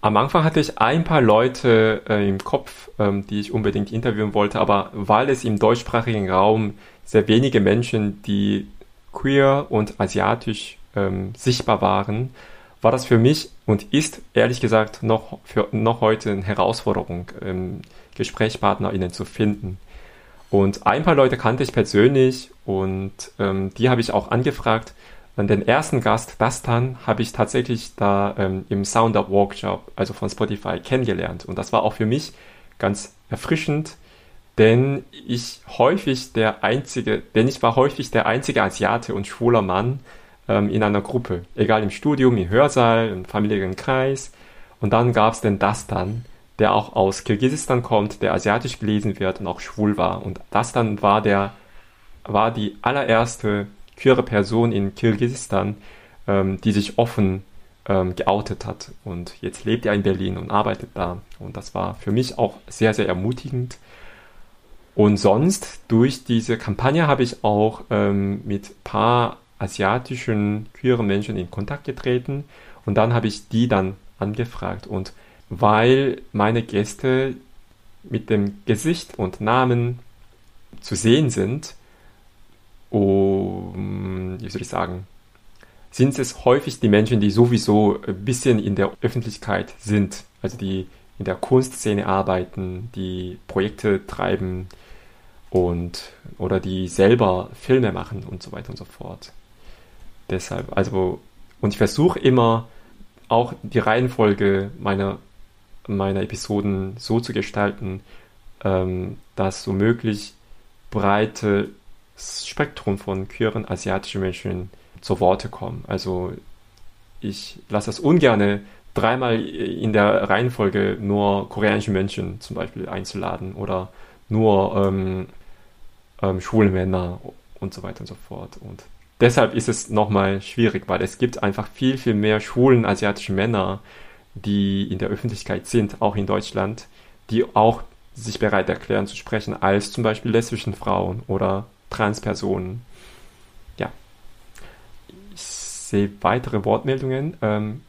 am Anfang hatte ich ein paar Leute äh, im Kopf, ähm, die ich unbedingt interviewen wollte, aber weil es im deutschsprachigen Raum sehr wenige Menschen, die queer und asiatisch ähm, sichtbar waren, war das für mich und ist ehrlich gesagt noch, für, noch heute eine Herausforderung, ähm, GesprächspartnerInnen zu finden. Und ein paar Leute kannte ich persönlich und ähm, die habe ich auch angefragt. Und den ersten Gast, Dastan, habe ich tatsächlich da ähm, im Sound-Up Workshop, also von Spotify, kennengelernt. Und das war auch für mich ganz erfrischend, denn ich häufig der einzige, denn ich war häufig der einzige Asiate und schwuler Mann, ähm, in einer Gruppe, egal im Studium, im Hörsaal, im familiären Kreis. Und dann gab es den Dastan, der auch aus Kirgisistan kommt, der asiatisch gelesen wird und auch schwul war. Und Dastan war der, war die allererste queere Person in Kirgisistan, ähm, die sich offen ähm, geoutet hat. Und jetzt lebt er in Berlin und arbeitet da. Und das war für mich auch sehr, sehr ermutigend. Und sonst, durch diese Kampagne habe ich auch ähm, mit paar asiatischen queeren Menschen in Kontakt getreten. Und dann habe ich die dann angefragt. Und weil meine Gäste mit dem Gesicht und Namen zu sehen sind, um, wie soll ich sagen, sind es häufig die Menschen, die sowieso ein bisschen in der Öffentlichkeit sind, also die in der Kunstszene arbeiten, die Projekte treiben und oder die selber Filme machen und so weiter und so fort. Deshalb, also, und ich versuche immer auch die Reihenfolge meiner, meiner Episoden so zu gestalten, ähm, dass so möglich breite Spektrum von queeren asiatischen Menschen zu Worte kommen. Also ich lasse es ungerne dreimal in der Reihenfolge nur koreanische Menschen zum Beispiel einzuladen oder nur ähm, ähm, schwule Männer und so weiter und so fort. Und deshalb ist es nochmal schwierig, weil es gibt einfach viel, viel mehr schwulen asiatische Männer, die in der Öffentlichkeit sind, auch in Deutschland, die auch sich bereit erklären zu sprechen, als zum Beispiel lesbischen Frauen oder Transpersonen. Ja. Ich sehe weitere Wortmeldungen. Ähm,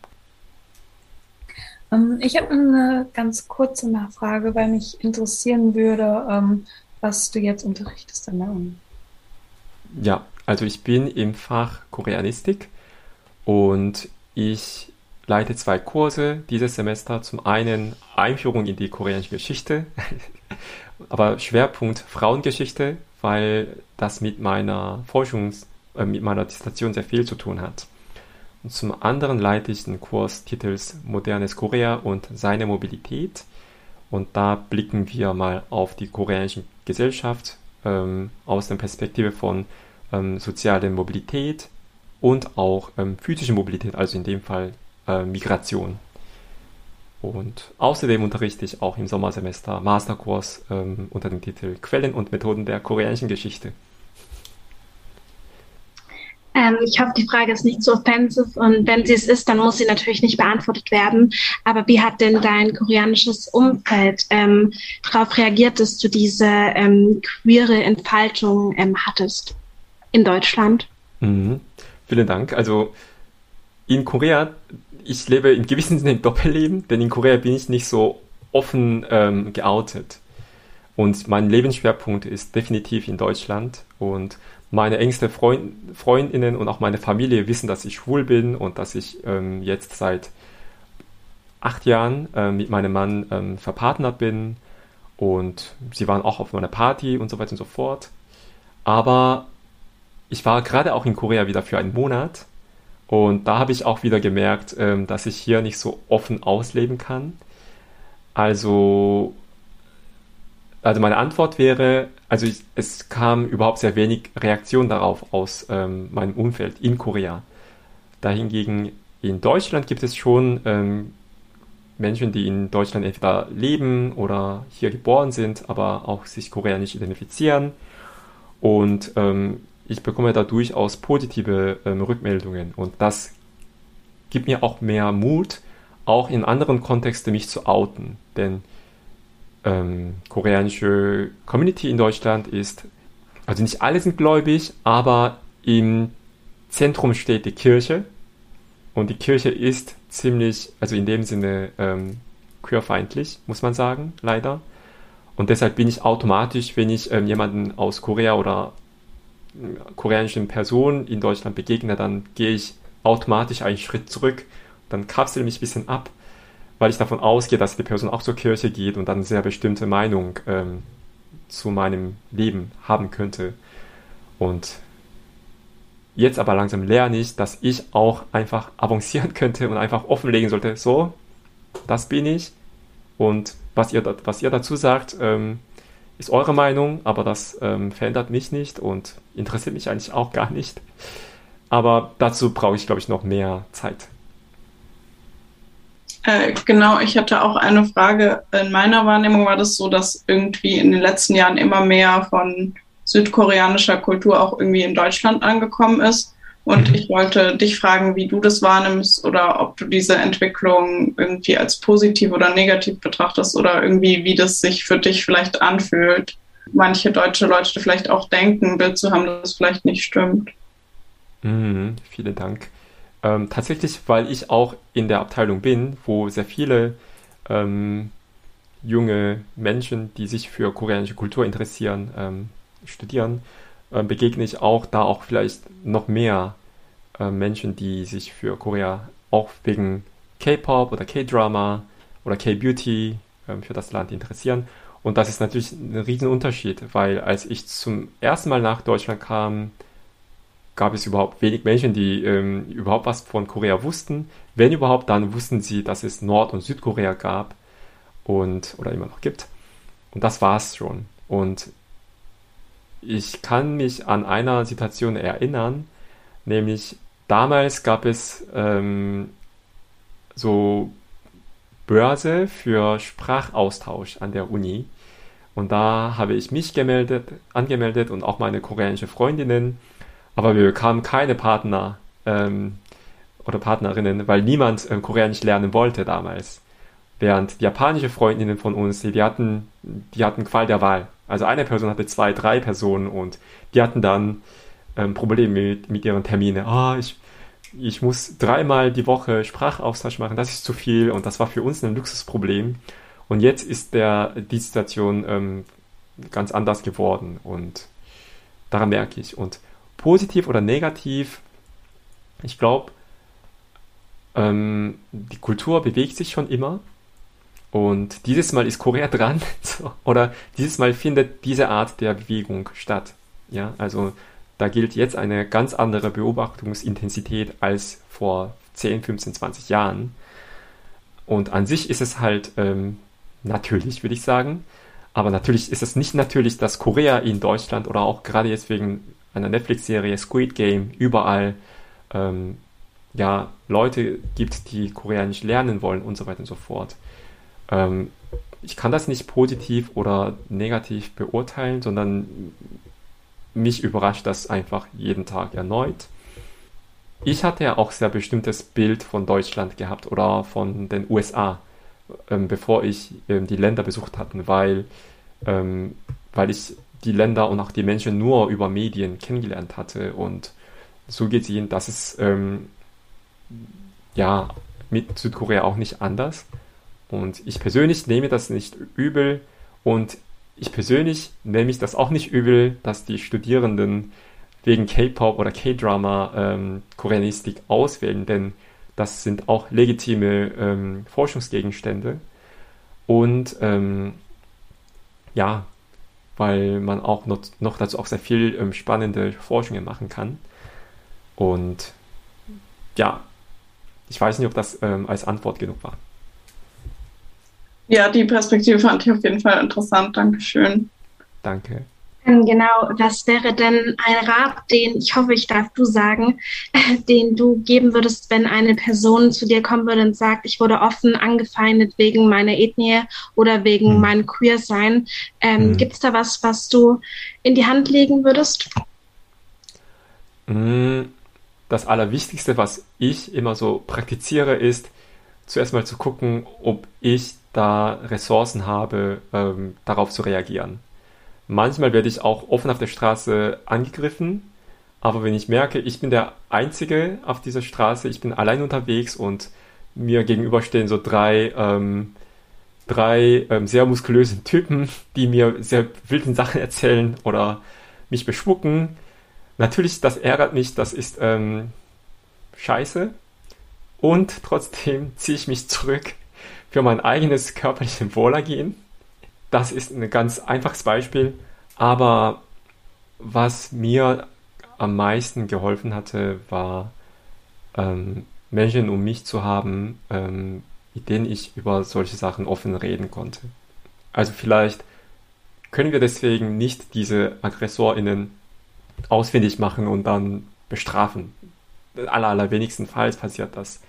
ähm ich habe eine ganz kurze Nachfrage, weil mich interessieren würde, ähm, was du jetzt unterrichtest an der Uni. Ja, also ich bin im Fach Koreanistik und ich leite zwei Kurse dieses Semester. Zum einen Einführung in die koreanische Geschichte, aber Schwerpunkt Frauengeschichte, weil das mit meiner Forschungs-, äh, mit meiner Dissertation sehr viel zu tun hat. Und zum anderen leite ich einen Kurs titels Modernes Korea und seine Mobilität. Und da blicken wir mal auf die koreanische Gesellschaft ähm, aus der Perspektive von ähm, sozialer Mobilität und auch ähm, physische Mobilität, also in dem Fall äh, Migration. Und außerdem unterrichte ich auch im Sommersemester Masterkurs ähm, unter dem Titel Quellen und Methoden der koreanischen Geschichte. Ähm, ich hoffe, die Frage ist nicht so offensiv und wenn sie es ist, dann muss sie natürlich nicht beantwortet werden. Aber wie hat denn dein koreanisches Umfeld ähm, darauf reagiert, dass du diese ähm, queere Entfaltung ähm, hattest in Deutschland? Mhm. Vielen Dank. Also in Korea, ich lebe in gewissem Sinne ein Doppelleben, denn in Korea bin ich nicht so offen ähm, geoutet. Und mein Lebensschwerpunkt ist definitiv in Deutschland und meine engste Freund, Freundinnen und auch meine Familie wissen, dass ich schwul bin und dass ich ähm, jetzt seit acht Jahren äh, mit meinem Mann ähm, verpartnert bin und sie waren auch auf meiner Party und so weiter und so fort. Aber ich war gerade auch in Korea wieder für einen Monat und da habe ich auch wieder gemerkt, ähm, dass ich hier nicht so offen ausleben kann. Also also meine Antwort wäre, also ich, es kam überhaupt sehr wenig Reaktion darauf aus ähm, meinem Umfeld in Korea. Dahingegen in Deutschland gibt es schon ähm, Menschen, die in Deutschland entweder leben oder hier geboren sind, aber auch sich koreanisch identifizieren. Und ähm, ich bekomme da durchaus positive ähm, Rückmeldungen. Und das gibt mir auch mehr Mut, auch in anderen Kontexten mich zu outen. Denn ähm, koreanische Community in Deutschland ist, also nicht alle sind gläubig, aber im Zentrum steht die Kirche. Und die Kirche ist ziemlich, also in dem Sinne ähm, queerfeindlich, muss man sagen, leider. Und deshalb bin ich automatisch, wenn ich ähm, jemanden aus Korea oder koreanischen Personen in Deutschland begegne, dann gehe ich automatisch einen Schritt zurück, dann kapsel mich ein bisschen ab weil ich davon ausgehe, dass die Person auch zur Kirche geht und dann sehr bestimmte Meinung ähm, zu meinem Leben haben könnte. Und jetzt aber langsam lerne ich, dass ich auch einfach avancieren könnte und einfach offenlegen sollte, so, das bin ich. Und was ihr, was ihr dazu sagt, ähm, ist eure Meinung, aber das ähm, verändert mich nicht und interessiert mich eigentlich auch gar nicht. Aber dazu brauche ich, glaube ich, noch mehr Zeit. Äh, genau, ich hatte auch eine Frage. In meiner Wahrnehmung war das so, dass irgendwie in den letzten Jahren immer mehr von südkoreanischer Kultur auch irgendwie in Deutschland angekommen ist. Und mhm. ich wollte dich fragen, wie du das wahrnimmst oder ob du diese Entwicklung irgendwie als positiv oder negativ betrachtest oder irgendwie, wie das sich für dich vielleicht anfühlt. Manche deutsche Leute vielleicht auch denken, ein Bild zu haben, das vielleicht nicht stimmt. Mhm, vielen Dank. Ähm, tatsächlich, weil ich auch in der Abteilung bin, wo sehr viele ähm, junge Menschen, die sich für koreanische Kultur interessieren, ähm, studieren, äh, begegne ich auch da auch vielleicht noch mehr äh, Menschen, die sich für Korea auch wegen K-Pop oder K-Drama oder K-Beauty äh, für das Land interessieren. Und das ist natürlich ein Riesenunterschied, weil als ich zum ersten Mal nach Deutschland kam, gab es überhaupt wenig Menschen, die ähm, überhaupt was von Korea wussten. Wenn überhaupt, dann wussten sie, dass es Nord- und Südkorea gab und oder immer noch gibt. Und das war es schon. Und ich kann mich an einer Situation erinnern, nämlich damals gab es ähm, so Börse für Sprachaustausch an der Uni. Und da habe ich mich gemeldet, angemeldet und auch meine koreanische Freundinnen. Aber wir bekamen keine Partner ähm, oder Partnerinnen, weil niemand ähm, Koreanisch lernen wollte damals. Während japanische Freundinnen von uns, die, die hatten, die hatten Qual der Wahl. Also eine Person hatte zwei, drei Personen und die hatten dann ähm, Probleme mit, mit ihren Terminen. Ah, ich, ich muss dreimal die Woche Sprachaustausch machen, das ist zu viel und das war für uns ein Luxusproblem. Und jetzt ist der, die Situation ähm, ganz anders geworden und daran merke ich. Und positiv oder negativ, ich glaube, ähm, die Kultur bewegt sich schon immer. Und dieses Mal ist Korea dran, oder dieses Mal findet diese Art der Bewegung statt. Ja, also da gilt jetzt eine ganz andere Beobachtungsintensität als vor 10, 15, 20 Jahren. Und an sich ist es halt ähm, natürlich, würde ich sagen. Aber natürlich ist es nicht natürlich, dass Korea in Deutschland oder auch gerade jetzt wegen einer Netflix-Serie Squid Game überall ähm, ja, Leute gibt, die Koreanisch lernen wollen und so weiter und so fort. Ähm, ich kann das nicht positiv oder negativ beurteilen, sondern mich überrascht das einfach jeden Tag erneut. Ich hatte ja auch sehr bestimmtes Bild von Deutschland gehabt oder von den USA, ähm, bevor ich ähm, die Länder besucht hatte, weil, ähm, weil ich die Länder und auch die Menschen nur über Medien kennengelernt hatte und so gesehen, dass es ähm, ja mit Südkorea auch nicht anders. Und ich persönlich nehme das nicht übel und ich persönlich nehme ich das auch nicht übel, dass die Studierenden wegen K-Pop oder K-Drama ähm, Koreanistik auswählen, denn das sind auch legitime ähm, Forschungsgegenstände. Und ähm, ja, weil man auch noch, noch dazu auch sehr viel ähm, spannende Forschungen machen kann. Und ja, ich weiß nicht, ob das ähm, als Antwort genug war. Ja, die Perspektive fand ich auf jeden Fall interessant. Dankeschön. Danke. Ähm, genau, was wäre denn ein Rat, den, ich hoffe, ich darf du sagen, den du geben würdest, wenn eine Person zu dir kommen würde und sagt, ich wurde offen angefeindet wegen meiner Ethnie oder wegen hm. meinem Queersein. Ähm, hm. Gibt es da was, was du in die Hand legen würdest? Hm, das Allerwichtigste, was ich immer so praktiziere, ist zuerst mal zu gucken, ob ich da Ressourcen habe, ähm, darauf zu reagieren. Manchmal werde ich auch offen auf der Straße angegriffen, aber wenn ich merke, ich bin der Einzige auf dieser Straße, ich bin allein unterwegs und mir gegenüberstehen so drei, ähm, drei ähm, sehr muskulösen Typen, die mir sehr wilden Sachen erzählen oder mich beschmucken. Natürlich, das ärgert mich, das ist ähm, scheiße. Und trotzdem ziehe ich mich zurück für mein eigenes körperliches Wohlergehen. Das ist ein ganz einfaches Beispiel. Aber was mir am meisten geholfen hatte, war ähm, Menschen um mich zu haben, ähm, mit denen ich über solche Sachen offen reden konnte. Also vielleicht können wir deswegen nicht diese AggressorInnen ausfindig machen und dann bestrafen. Aller, allerwenigstenfalls passiert das.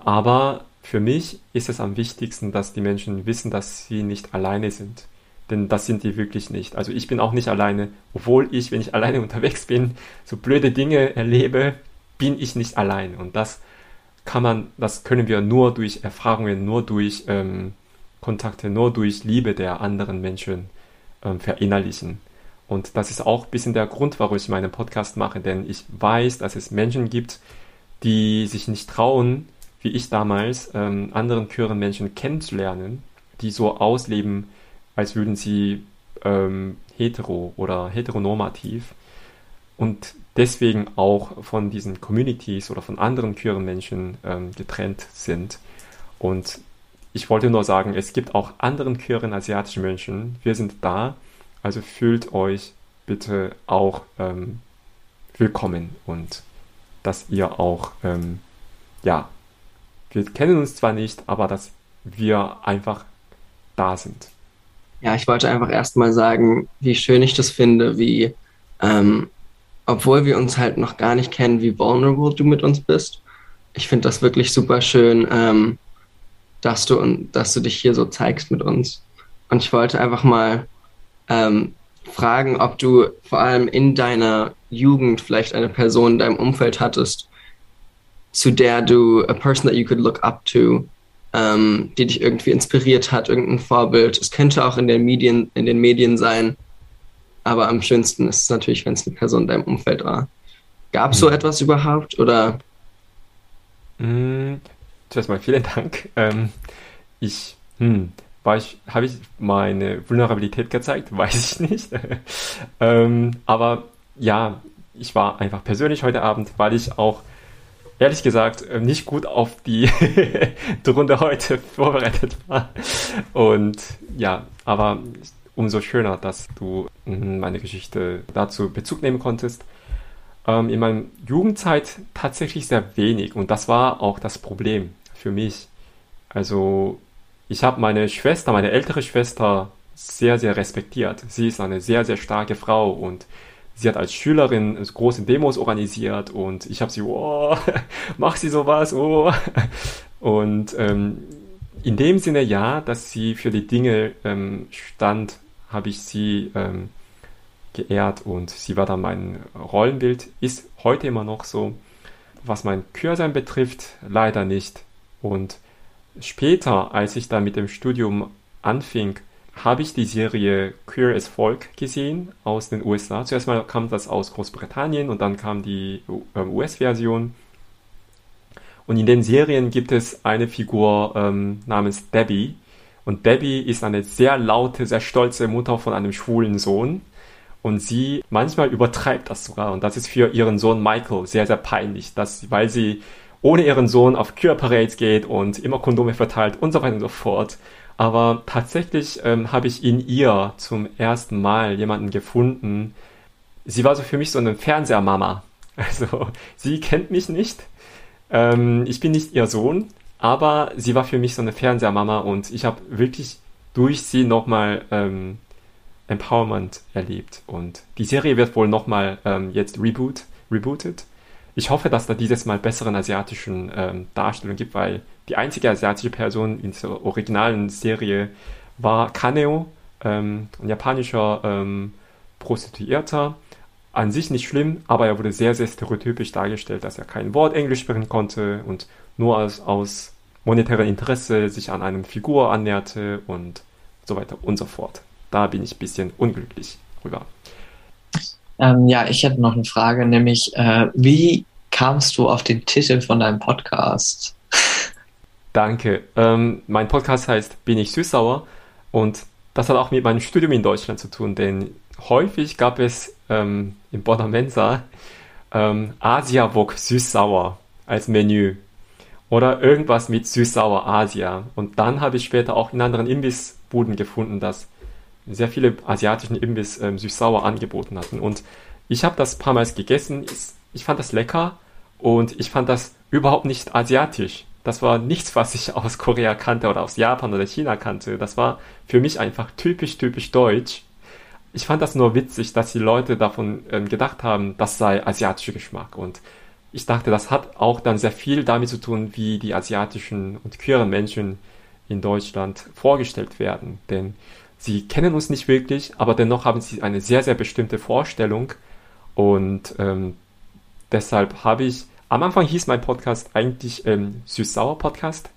Aber für mich ist es am wichtigsten, dass die Menschen wissen, dass sie nicht alleine sind. Denn das sind die wirklich nicht. Also ich bin auch nicht alleine. Obwohl ich, wenn ich alleine unterwegs bin, so blöde Dinge erlebe, bin ich nicht allein. Und das kann man, das können wir nur durch Erfahrungen, nur durch ähm, Kontakte, nur durch Liebe der anderen Menschen ähm, verinnerlichen. Und das ist auch ein bisschen der Grund, warum ich meinen Podcast mache, denn ich weiß, dass es Menschen gibt, die sich nicht trauen, wie ich damals, ähm, anderen queeren Menschen kennenzulernen, die so ausleben, als würden sie ähm, hetero oder heteronormativ. und deswegen auch von diesen Communities oder von anderen queeren Menschen ähm, getrennt sind. Und ich wollte nur sagen, es gibt auch anderen queeren asiatischen Menschen. Wir sind da, also fühlt euch bitte auch ähm, willkommen und dass ihr auch, ähm, ja, wir kennen uns zwar nicht, aber dass wir einfach da sind. Ja, ich wollte einfach erstmal sagen, wie schön ich das finde, wie, ähm, obwohl wir uns halt noch gar nicht kennen, wie vulnerable du mit uns bist. Ich finde das wirklich super schön, ähm, dass du, dass du dich hier so zeigst mit uns. Und ich wollte einfach mal ähm, fragen, ob du vor allem in deiner Jugend vielleicht eine Person in deinem Umfeld hattest, zu der du, a person that you could look up to, ähm, die dich irgendwie inspiriert hat, irgendein Vorbild. Es könnte auch in den Medien, in den Medien sein, aber am schönsten ist es natürlich, wenn es eine Person in deinem Umfeld war. Gab es so mhm. etwas überhaupt oder? Mm, zuerst mal vielen Dank. Ähm, ich, hm, ich, habe ich meine Vulnerabilität gezeigt? Weiß ich nicht. ähm, aber ja, ich war einfach persönlich heute Abend, weil ich auch ehrlich gesagt äh, nicht gut auf die, Runde heute vorbereitet war. Und ja, aber umso schöner, dass du hm, meine Geschichte dazu Bezug nehmen konntest. Ähm, in meiner Jugendzeit tatsächlich sehr wenig und das war auch das Problem für mich. Also ich habe meine Schwester, meine ältere Schwester, sehr, sehr respektiert. Sie ist eine sehr, sehr starke Frau und sie hat als Schülerin große Demos organisiert und ich habe sie, oh, mach sie sowas, oh. Und ähm, in dem Sinne ja, dass sie für die Dinge ähm, stand, habe ich sie ähm, geehrt und sie war dann mein Rollenbild, ist heute immer noch so. Was mein Kürsein betrifft, leider nicht. Und Später, als ich dann mit dem Studium anfing, habe ich die Serie Queer as Folk gesehen aus den USA. Zuerst mal kam das aus Großbritannien und dann kam die US-Version. Und in den Serien gibt es eine Figur ähm, namens Debbie. Und Debbie ist eine sehr laute, sehr stolze Mutter von einem schwulen Sohn. Und sie manchmal übertreibt das sogar. Und das ist für ihren Sohn Michael sehr, sehr peinlich, dass, weil sie ohne ihren Sohn auf Kühe-Parades geht und immer Kondome verteilt und so weiter und so fort. Aber tatsächlich ähm, habe ich in ihr zum ersten Mal jemanden gefunden. Sie war so für mich so eine Fernsehermama. Also sie kennt mich nicht. Ähm, ich bin nicht ihr Sohn, aber sie war für mich so eine Fernsehermama und ich habe wirklich durch sie nochmal ähm, Empowerment erlebt. Und die Serie wird wohl nochmal ähm, jetzt reboot, rebooted ich hoffe, dass da dieses Mal besseren asiatischen ähm, Darstellungen gibt, weil die einzige asiatische Person in dieser originalen Serie war Kaneo, ähm, ein japanischer ähm, Prostituierter. An sich nicht schlimm, aber er wurde sehr, sehr stereotypisch dargestellt, dass er kein Wort Englisch sprechen konnte und nur aus, aus monetärem Interesse sich an einem Figur annäherte und so weiter und so fort. Da bin ich ein bisschen unglücklich drüber. Ähm, ja, ich hätte noch eine Frage, nämlich äh, wie kamst du auf den Titel von deinem Podcast? Danke. Ähm, mein Podcast heißt Bin ich süßsauer und das hat auch mit meinem Studium in Deutschland zu tun, denn häufig gab es ähm, im Bonner Mensa ähm, Asia-Wok süß-sauer als Menü oder irgendwas mit süß-sauer Asia. Und dann habe ich später auch in anderen Imbissbuden gefunden, dass sehr viele asiatischen Imbiss ähm, süß-sauer angeboten hatten. Und ich habe das paar Mal gegessen. Ich fand das lecker und ich fand das überhaupt nicht asiatisch. Das war nichts, was ich aus Korea kannte oder aus Japan oder China kannte. Das war für mich einfach typisch, typisch deutsch. Ich fand das nur witzig, dass die Leute davon ähm, gedacht haben, das sei asiatischer Geschmack. Und ich dachte, das hat auch dann sehr viel damit zu tun, wie die asiatischen und queeren Menschen in Deutschland vorgestellt werden. Denn sie kennen uns nicht wirklich, aber dennoch haben sie eine sehr, sehr bestimmte Vorstellung. Und ähm, deshalb habe ich, am Anfang hieß mein Podcast eigentlich ähm, Süß-Sauer-Podcast,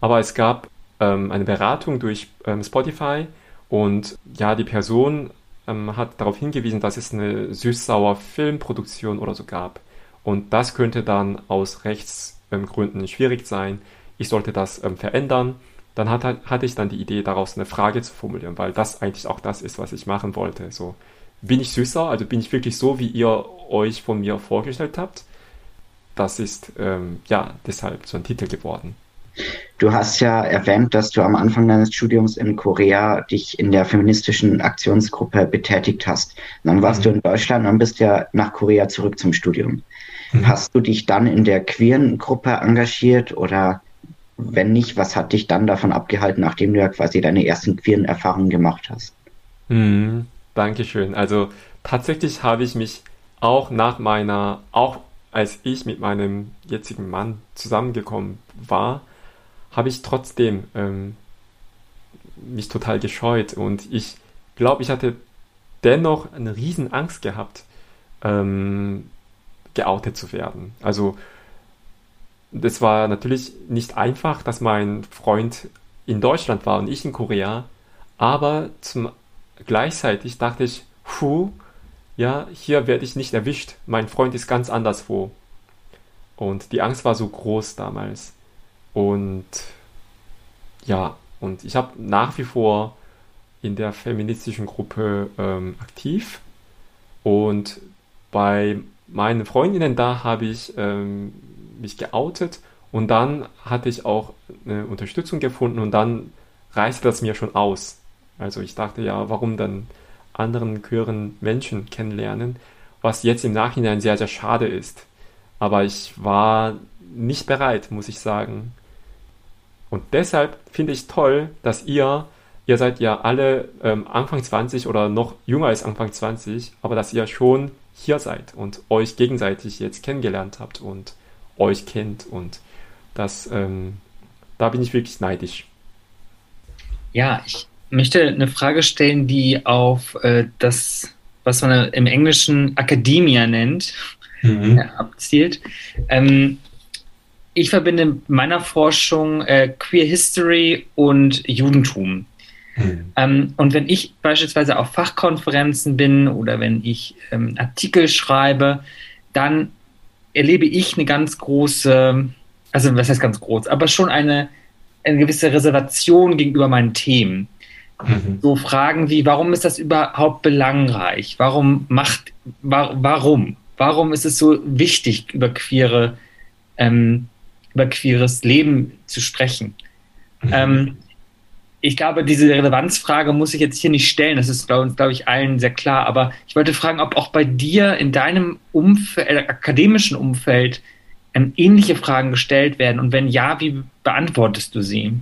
aber es gab ähm, eine Beratung durch ähm, Spotify und ja, die Person ähm, hat darauf hingewiesen, dass es eine Süß-Sauer-Filmproduktion oder so gab. Und das könnte dann aus Rechtsgründen schwierig sein. Ich sollte das ähm, verändern dann hat, hatte ich dann die Idee, daraus eine Frage zu formulieren, weil das eigentlich auch das ist, was ich machen wollte. So, bin ich süßer, also bin ich wirklich so, wie ihr euch von mir vorgestellt habt. Das ist ähm, ja deshalb so ein Titel geworden. Du hast ja erwähnt, dass du am Anfang deines Studiums in Korea dich in der feministischen Aktionsgruppe betätigt hast. Dann warst mhm. du in Deutschland und bist ja nach Korea zurück zum Studium. Mhm. Hast du dich dann in der queeren Gruppe engagiert oder wenn nicht, was hat dich dann davon abgehalten, nachdem du ja quasi deine ersten queeren Erfahrungen gemacht hast? Mhm. Dankeschön. Also tatsächlich habe ich mich auch nach meiner, auch als ich mit meinem jetzigen Mann zusammengekommen war, habe ich trotzdem ähm, mich total gescheut und ich glaube, ich hatte dennoch eine riesen Angst gehabt, ähm, geoutet zu werden. Also das war natürlich nicht einfach, dass mein Freund in Deutschland war und ich in Korea, aber zum gleichzeitig dachte ich, puh, ja, hier werde ich nicht erwischt. Mein Freund ist ganz anderswo. Und die Angst war so groß damals. Und ja, und ich habe nach wie vor in der feministischen Gruppe ähm, aktiv. Und bei meinen Freundinnen da habe ich ähm, mich geoutet und dann hatte ich auch eine Unterstützung gefunden und dann reichte das mir schon aus. Also ich dachte ja, warum dann anderen queeren Menschen kennenlernen, was jetzt im Nachhinein sehr, sehr schade ist. Aber ich war nicht bereit, muss ich sagen. Und deshalb finde ich toll, dass ihr, ihr seid ja alle ähm, Anfang 20 oder noch jünger als Anfang 20, aber dass ihr schon hier seid und euch gegenseitig jetzt kennengelernt habt und euch kennt. Und das, ähm, da bin ich wirklich neidisch. Ja, ich möchte eine Frage stellen, die auf äh, das, was man im Englischen Academia nennt, mhm. äh, abzielt. Ähm, ich verbinde in meiner Forschung äh, Queer History und Judentum. Mhm. Ähm, und wenn ich beispielsweise auf Fachkonferenzen bin oder wenn ich ähm, Artikel schreibe, dann erlebe ich eine ganz große, also was heißt ganz groß, aber schon eine, eine gewisse Reservation gegenüber meinen Themen. Mhm. So Fragen wie, warum ist das überhaupt belangreich? Warum macht, wa warum? Warum ist es so wichtig, über queere, ähm, über queeres Leben zu sprechen? Mhm. Ähm, ich glaube, diese Relevanzfrage muss ich jetzt hier nicht stellen. Das ist, glaube glaub ich, allen sehr klar. Aber ich wollte fragen, ob auch bei dir in deinem Umfeld, äh, akademischen Umfeld ähm, ähnliche Fragen gestellt werden. Und wenn ja, wie beantwortest du sie?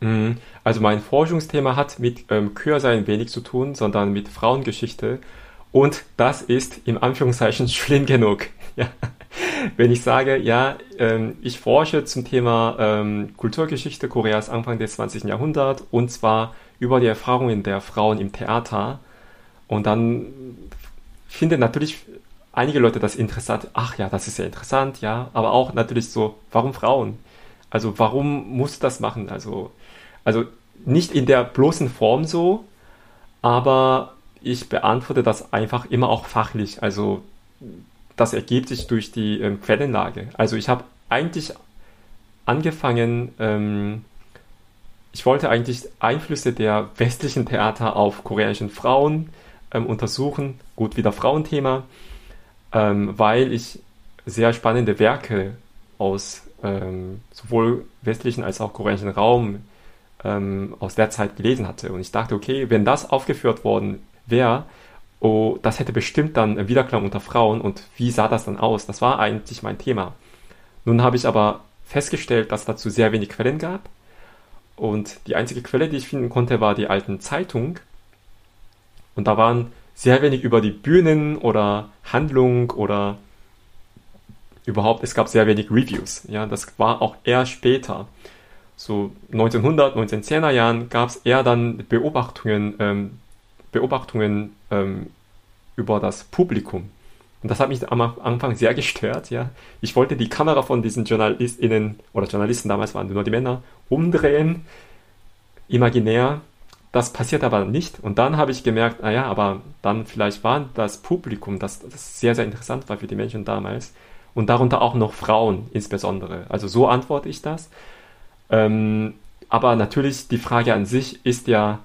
Mhm. Also mein Forschungsthema hat mit ähm, Queersein wenig zu tun, sondern mit Frauengeschichte. Und das ist im Anführungszeichen schlimm genug. Ja. Wenn ich sage, ja, ähm, ich forsche zum Thema ähm, Kulturgeschichte Koreas Anfang des 20. Jahrhunderts und zwar über die Erfahrungen der Frauen im Theater. Und dann finden natürlich einige Leute das interessant. Ach ja, das ist ja interessant, ja. Aber auch natürlich so, warum Frauen? Also warum muss das machen? Also also nicht in der bloßen Form so, aber ich beantworte das einfach immer auch fachlich. Also das ergibt sich durch die ähm, Quellenlage. Also ich habe eigentlich angefangen, ähm, ich wollte eigentlich Einflüsse der westlichen Theater auf koreanischen Frauen ähm, untersuchen. Gut, wieder Frauenthema, ähm, weil ich sehr spannende Werke aus ähm, sowohl westlichen als auch koreanischen Raum ähm, aus der Zeit gelesen hatte. Und ich dachte, okay, wenn das aufgeführt worden wäre, oh, das hätte bestimmt dann Wiederklang unter Frauen und wie sah das dann aus? Das war eigentlich mein Thema. Nun habe ich aber festgestellt, dass dazu sehr wenig Quellen gab. Und die einzige Quelle, die ich finden konnte, war die alten Zeitung. Und da waren sehr wenig über die Bühnen oder Handlung oder überhaupt, es gab sehr wenig Reviews. Ja, das war auch eher später so 1900, 1910er Jahren gab es eher dann Beobachtungen, ähm, Beobachtungen ähm, über das Publikum. Und das hat mich am Anfang sehr gestört, ja. Ich wollte die Kamera von diesen JournalistInnen oder Journalisten, damals waren nur die Männer, umdrehen, imaginär. Das passiert aber nicht. Und dann habe ich gemerkt, naja, aber dann vielleicht war das Publikum, das, das sehr, sehr interessant war für die Menschen damals. Und darunter auch noch Frauen insbesondere. Also so antworte ich das. Ähm, aber natürlich, die Frage an sich ist ja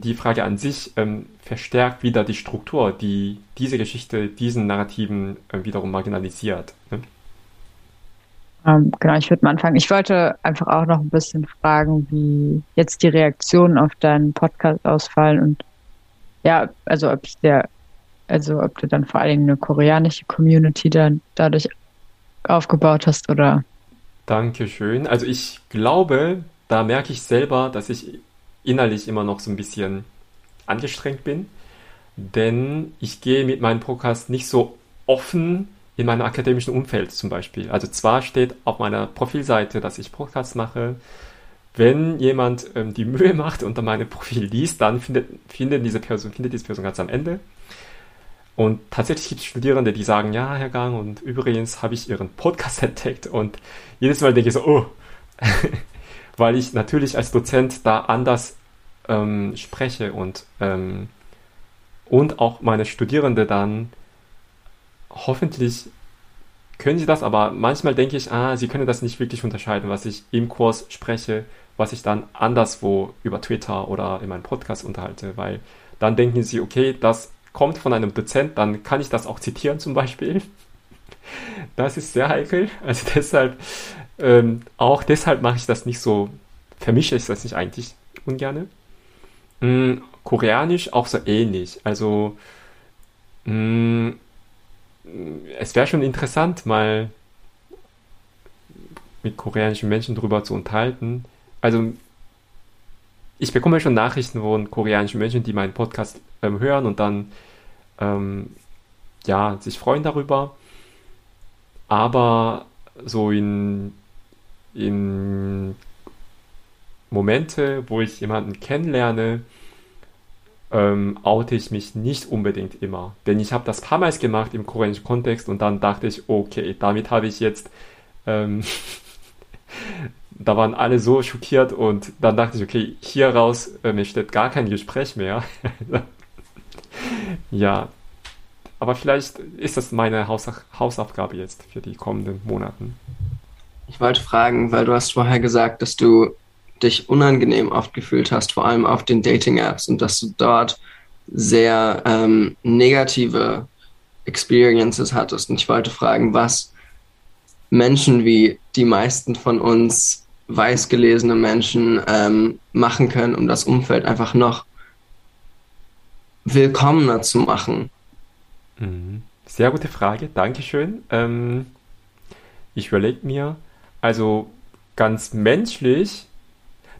die Frage an sich ähm, verstärkt wieder die Struktur, die diese Geschichte, diesen Narrativen äh, wiederum marginalisiert. Ne? Ähm, genau, ich würde mal anfangen. Ich wollte einfach auch noch ein bisschen fragen, wie jetzt die Reaktionen auf deinen Podcast ausfallen und ja, also ob es der, also ob du dann vor allen Dingen eine koreanische Community dann dadurch aufgebaut hast oder. Dankeschön. Also ich glaube, da merke ich selber, dass ich innerlich immer noch so ein bisschen angestrengt bin, denn ich gehe mit meinem Podcast nicht so offen in meinem akademischen Umfeld zum Beispiel. Also zwar steht auf meiner Profilseite, dass ich Podcasts mache. Wenn jemand ähm, die Mühe macht und dann meine Profil liest, dann findet, findet, diese Person, findet diese Person ganz am Ende. Und tatsächlich gibt es Studierende, die sagen, ja, Herr Gang, und übrigens habe ich Ihren Podcast entdeckt. Und jedes Mal denke ich so, oh, weil ich natürlich als Dozent da anders ähm, spreche und, ähm, und auch meine Studierende dann hoffentlich können sie das, aber manchmal denke ich, ah, sie können das nicht wirklich unterscheiden, was ich im Kurs spreche, was ich dann anderswo über Twitter oder in meinem Podcast unterhalte, weil dann denken sie, okay, das kommt von einem Dozent, dann kann ich das auch zitieren zum Beispiel. Das ist sehr heikel. Also deshalb, ähm, auch deshalb mache ich das nicht so, vermische ich das nicht eigentlich ungerne. Mm, Koreanisch auch so ähnlich. Also mm, es wäre schon interessant, mal mit koreanischen Menschen darüber zu unterhalten. Also ich bekomme schon Nachrichten von koreanischen Menschen, die meinen Podcast ähm, hören und dann ähm, ja sich freuen darüber. Aber so in, in Momente, wo ich jemanden kennenlerne, ähm, oute ich mich nicht unbedingt immer. Denn ich habe das paar Mal gemacht im koreanischen Kontext und dann dachte ich, okay, damit habe ich jetzt, ähm, da waren alle so schockiert und dann dachte ich, okay, hier raus ähm, steht gar kein Gespräch mehr. ja, aber vielleicht ist das meine Haus Hausaufgabe jetzt für die kommenden Monaten. Ich wollte fragen, weil du hast vorher gesagt, dass du dich unangenehm oft gefühlt hast, vor allem auf den Dating-Apps und dass du dort sehr ähm, negative Experiences hattest. Und ich wollte fragen, was Menschen wie die meisten von uns weiß gelesene Menschen ähm, machen können, um das Umfeld einfach noch willkommener zu machen. Mhm. Sehr gute Frage, Dankeschön. Ähm, ich überlege mir, also ganz menschlich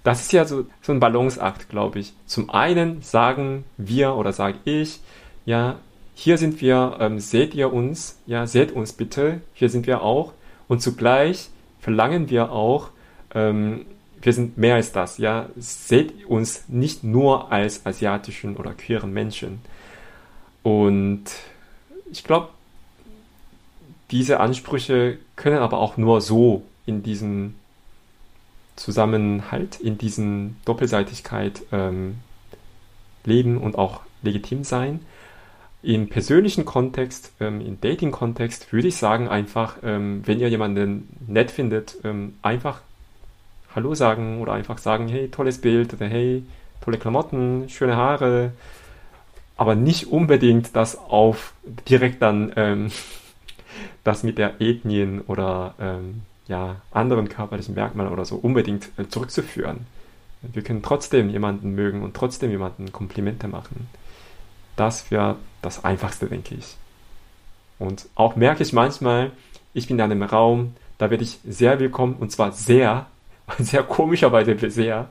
das ist ja so, so ein Balanceakt, glaube ich. Zum einen sagen wir oder sage ich, ja, hier sind wir, ähm, seht ihr uns, ja, seht uns bitte, hier sind wir auch. Und zugleich verlangen wir auch, ähm, wir sind mehr als das, ja, seht uns nicht nur als asiatischen oder queeren Menschen. Und ich glaube, diese Ansprüche können aber auch nur so in diesem Zusammenhalt, in diesen Doppelseitigkeit ähm, leben und auch legitim sein. Im persönlichen Kontext, ähm, im Dating-Kontext würde ich sagen einfach, ähm, wenn ihr jemanden nett findet, ähm, einfach Hallo sagen oder einfach sagen, hey, tolles Bild oder hey, tolle Klamotten, schöne Haare, aber nicht unbedingt das auf direkt dann ähm, das mit der Ethnien oder ähm, ja, anderen körperlichen Merkmalen oder so unbedingt äh, zurückzuführen. Wir können trotzdem jemanden mögen und trotzdem jemanden Komplimente machen. Das wäre das Einfachste, denke ich. Und auch merke ich manchmal, ich bin in einem Raum, da werde ich sehr willkommen und zwar sehr, sehr komischerweise sehr.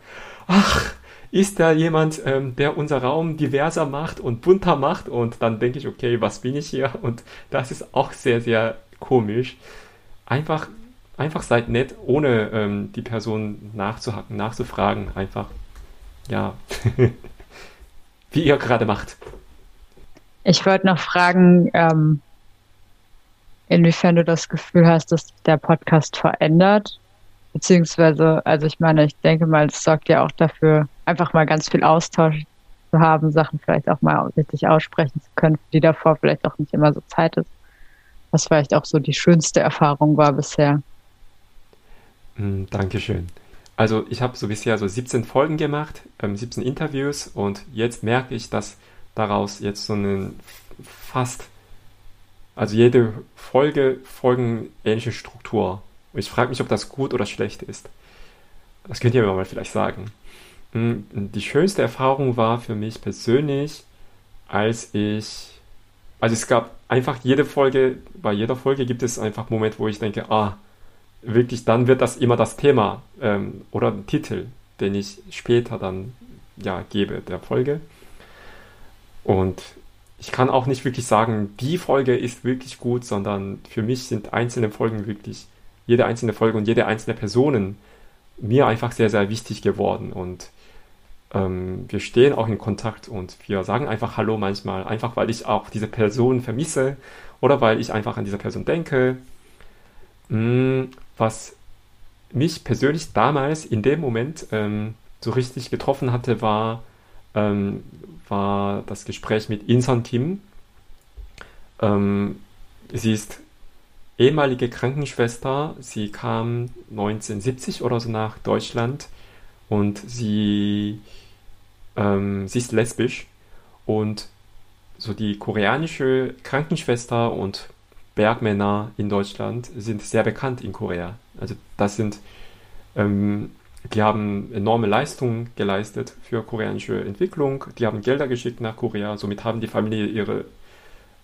Ach, ist da jemand, ähm, der unser Raum diverser macht und bunter macht? Und dann denke ich, okay, was bin ich hier? Und das ist auch sehr, sehr komisch. Einfach einfach seid nett, ohne ähm, die Person nachzuhacken, nachzufragen. Einfach, ja, wie ihr gerade macht. Ich wollte noch fragen, ähm, inwiefern du das Gefühl hast, dass der Podcast verändert. Beziehungsweise, also ich meine, ich denke mal, es sorgt ja auch dafür, einfach mal ganz viel Austausch zu haben, Sachen vielleicht auch mal richtig aussprechen zu können, die davor vielleicht auch nicht immer so Zeit ist. Was vielleicht auch so die schönste Erfahrung war bisher. Mm, Dankeschön. also ich habe so bisher so 17 Folgen gemacht, ähm, 17 Interviews und jetzt merke ich, dass daraus jetzt so ein fast, also jede Folge folgen ähnliche Struktur. Und ich frage mich, ob das gut oder schlecht ist. Das könnt ihr mir mal vielleicht sagen. Hm, die schönste Erfahrung war für mich persönlich, als ich, also es gab einfach jede Folge, bei jeder Folge gibt es einfach Moment, wo ich denke, ah, wirklich, dann wird das immer das Thema ähm, oder ein Titel, den ich später dann ja gebe der Folge. Und ich kann auch nicht wirklich sagen, die Folge ist wirklich gut, sondern für mich sind einzelne Folgen wirklich, jede einzelne Folge und jede einzelne Person mir einfach sehr, sehr wichtig geworden. Und ähm, wir stehen auch in Kontakt und wir sagen einfach Hallo manchmal, einfach weil ich auch diese Person vermisse oder weil ich einfach an diese Person denke. Mm, was mich persönlich damals in dem Moment ähm, so richtig getroffen hatte, war, ähm, war das Gespräch mit Insan Kim. Ähm, sie ist ehemalige Krankenschwester. Sie kam 1970 oder so nach Deutschland und sie, ähm, sie ist lesbisch und so die koreanische Krankenschwester und Bergmänner in Deutschland sind sehr bekannt in Korea. Also das sind, ähm, die haben enorme Leistungen geleistet für koreanische Entwicklung. Die haben Gelder geschickt nach Korea. Somit haben die Familie ihre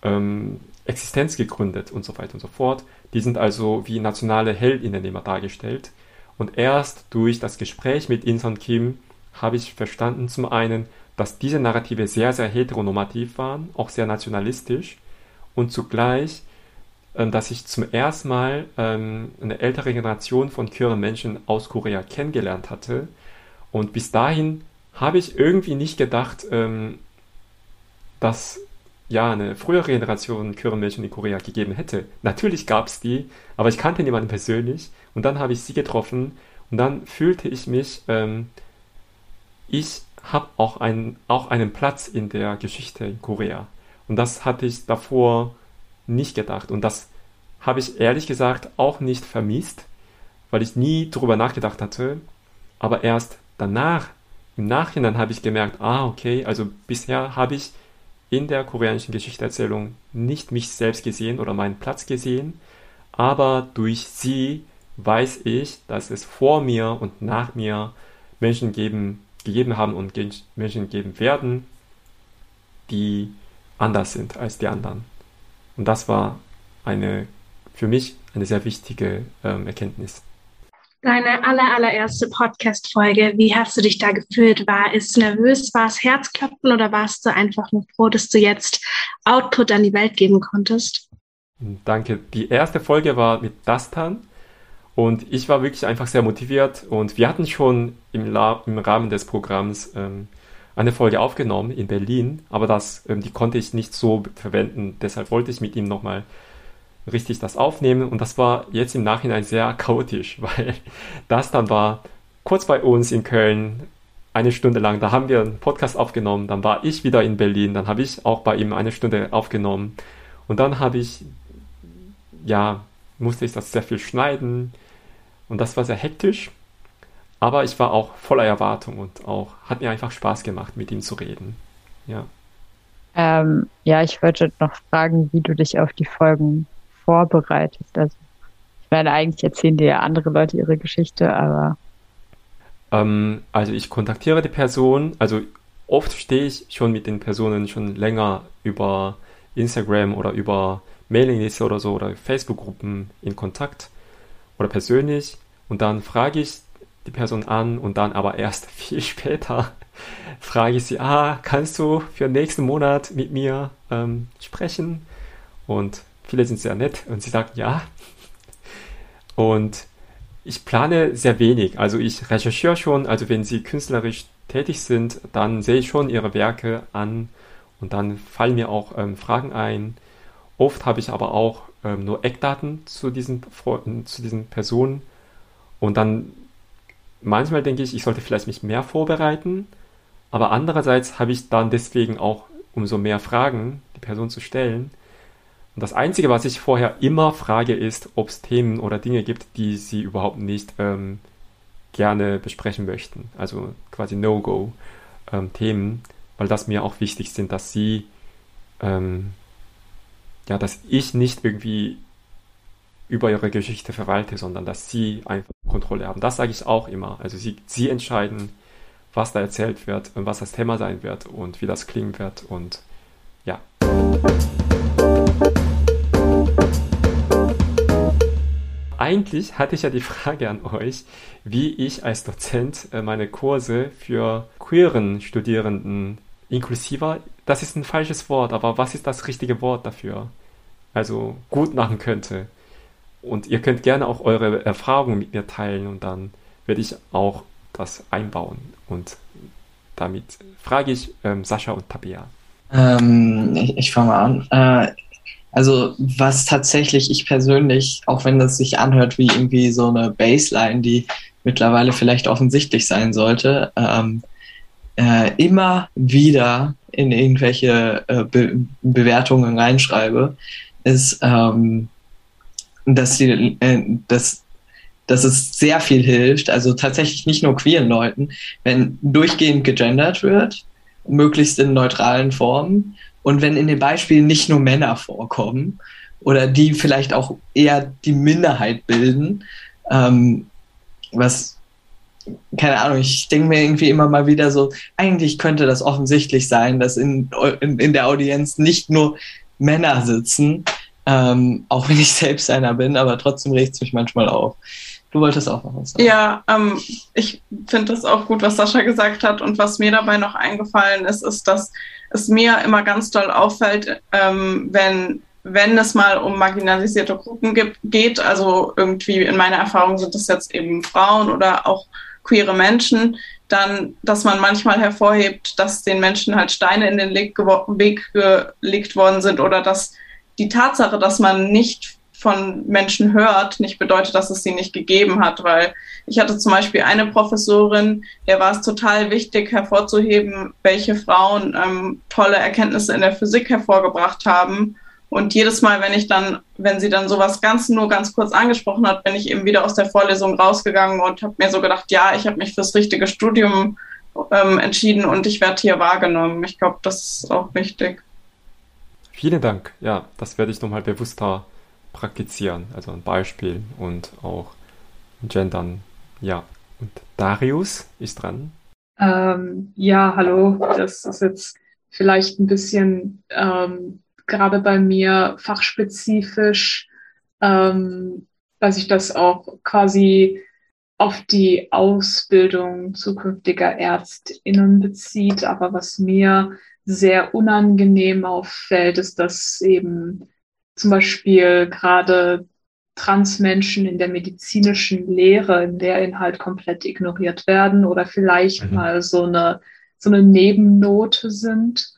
ähm, Existenz gegründet und so weiter und so fort. Die sind also wie nationale Heldinnen immer dargestellt. Und erst durch das Gespräch mit Inson Kim habe ich verstanden, zum einen, dass diese Narrative sehr, sehr heteronormativ waren, auch sehr nationalistisch und zugleich dass ich zum ersten Mal ähm, eine ältere Generation von queeren Menschen aus Korea kennengelernt hatte. Und bis dahin habe ich irgendwie nicht gedacht, ähm, dass ja eine frühere Generation queeren Menschen in Korea gegeben hätte. Natürlich gab es die, aber ich kannte niemanden persönlich. Und dann habe ich sie getroffen und dann fühlte ich mich, ähm, ich habe auch, ein, auch einen Platz in der Geschichte in Korea. Und das hatte ich davor nicht gedacht. Und das habe ich ehrlich gesagt auch nicht vermisst, weil ich nie darüber nachgedacht hatte. Aber erst danach, im Nachhinein habe ich gemerkt, ah, okay, also bisher habe ich in der koreanischen Geschichteerzählung nicht mich selbst gesehen oder meinen Platz gesehen, aber durch sie weiß ich, dass es vor mir und nach mir Menschen geben, gegeben haben und Menschen geben werden, die anders sind als die anderen. Und das war eine, für mich eine sehr wichtige ähm, Erkenntnis. Deine aller, allererste Podcast-Folge, wie hast du dich da gefühlt? War es nervös, war es Herzklopfen oder warst du einfach nur froh, dass du jetzt Output an die Welt geben konntest? Danke. Die erste Folge war mit Dastan und ich war wirklich einfach sehr motiviert und wir hatten schon im, La im Rahmen des Programms ähm, eine Folge aufgenommen in Berlin, aber das, ähm, die konnte ich nicht so verwenden. Deshalb wollte ich mit ihm nochmal richtig das aufnehmen und das war jetzt im Nachhinein sehr chaotisch, weil das dann war kurz bei uns in Köln eine Stunde lang, da haben wir einen Podcast aufgenommen, dann war ich wieder in Berlin, dann habe ich auch bei ihm eine Stunde aufgenommen und dann habe ich, ja, musste ich das sehr viel schneiden und das war sehr hektisch aber ich war auch voller Erwartung und auch hat mir einfach Spaß gemacht, mit ihm zu reden. Ja. Ähm, ja, ich wollte noch fragen, wie du dich auf die Folgen vorbereitest. Also, ich meine, eigentlich erzählen dir ja andere Leute ihre Geschichte, aber. Ähm, also, ich kontaktiere die Person. Also, oft stehe ich schon mit den Personen schon länger über Instagram oder über Mailingliste oder so oder Facebook-Gruppen in Kontakt oder persönlich. Und dann frage ich die Person an und dann aber erst viel später frage ich sie, ah, kannst du für nächsten Monat mit mir ähm, sprechen? Und viele sind sehr nett und sie sagen ja. Und ich plane sehr wenig. Also ich recherchiere schon, also wenn sie künstlerisch tätig sind, dann sehe ich schon ihre Werke an und dann fallen mir auch ähm, Fragen ein. Oft habe ich aber auch ähm, nur Eckdaten zu diesen, zu diesen Personen und dann manchmal denke ich, ich sollte vielleicht mich mehr vorbereiten, aber andererseits habe ich dann deswegen auch umso mehr Fragen, die Person zu stellen. Und das Einzige, was ich vorher immer frage, ist, ob es Themen oder Dinge gibt, die sie überhaupt nicht ähm, gerne besprechen möchten. Also quasi No-Go-Themen, ähm, weil das mir auch wichtig sind, dass sie, ähm, ja, dass ich nicht irgendwie über ihre Geschichte verwalte, sondern dass sie einfach Kontrolle haben. Das sage ich auch immer. Also sie, sie entscheiden, was da erzählt wird und was das Thema sein wird und wie das klingen wird und ja. Eigentlich hatte ich ja die Frage an euch, wie ich als Dozent äh, meine Kurse für queeren Studierenden inklusiver, das ist ein falsches Wort, aber was ist das richtige Wort dafür? Also gut machen könnte. Und ihr könnt gerne auch eure Erfahrungen mit mir teilen und dann werde ich auch das einbauen. Und damit frage ich ähm, Sascha und Tabea. Ähm, ich, ich fange mal an. Äh, also was tatsächlich ich persönlich, auch wenn das sich anhört wie irgendwie so eine Baseline, die mittlerweile vielleicht offensichtlich sein sollte, ähm, äh, immer wieder in irgendwelche äh, Be Bewertungen reinschreibe, ist, ähm, dass, die, äh, dass, dass es sehr viel hilft, also tatsächlich nicht nur queeren Leuten, wenn durchgehend gegendert wird, möglichst in neutralen Formen und wenn in den Beispielen nicht nur Männer vorkommen oder die vielleicht auch eher die Minderheit bilden, ähm, was keine Ahnung, ich denke mir irgendwie immer mal wieder so, eigentlich könnte das offensichtlich sein, dass in, in, in der Audienz nicht nur Männer sitzen, ähm, auch wenn ich selbst einer bin, aber trotzdem regt es mich manchmal auf. Du wolltest auch noch was sagen. Ja, ähm, ich finde das auch gut, was Sascha gesagt hat. Und was mir dabei noch eingefallen ist, ist, dass es mir immer ganz doll auffällt, ähm, wenn, wenn es mal um marginalisierte Gruppen gibt, geht, also irgendwie in meiner Erfahrung sind es jetzt eben Frauen oder auch queere Menschen, dann, dass man manchmal hervorhebt, dass den Menschen halt Steine in den Weg gelegt worden sind oder dass die Tatsache, dass man nicht von Menschen hört, nicht bedeutet, dass es sie nicht gegeben hat, weil ich hatte zum Beispiel eine Professorin, der war es total wichtig hervorzuheben, welche Frauen ähm, tolle Erkenntnisse in der Physik hervorgebracht haben. Und jedes Mal, wenn ich dann, wenn sie dann sowas ganz nur ganz kurz angesprochen hat, bin ich eben wieder aus der Vorlesung rausgegangen und habe mir so gedacht, ja, ich habe mich fürs richtige Studium ähm, entschieden und ich werde hier wahrgenommen. Ich glaube, das ist auch wichtig. Vielen Dank. Ja, das werde ich nochmal bewusster praktizieren. Also ein Beispiel und auch gendern. Ja. Und Darius ist dran. Ähm, ja, hallo. Das ist jetzt vielleicht ein bisschen ähm, gerade bei mir fachspezifisch, ähm, dass ich das auch quasi auf die Ausbildung zukünftiger ÄrztInnen bezieht. Aber was mir sehr unangenehm auffällt, ist, dass eben zum Beispiel gerade Transmenschen in der medizinischen Lehre im Lehrinhalt komplett ignoriert werden oder vielleicht mhm. mal so eine, so eine Nebennote sind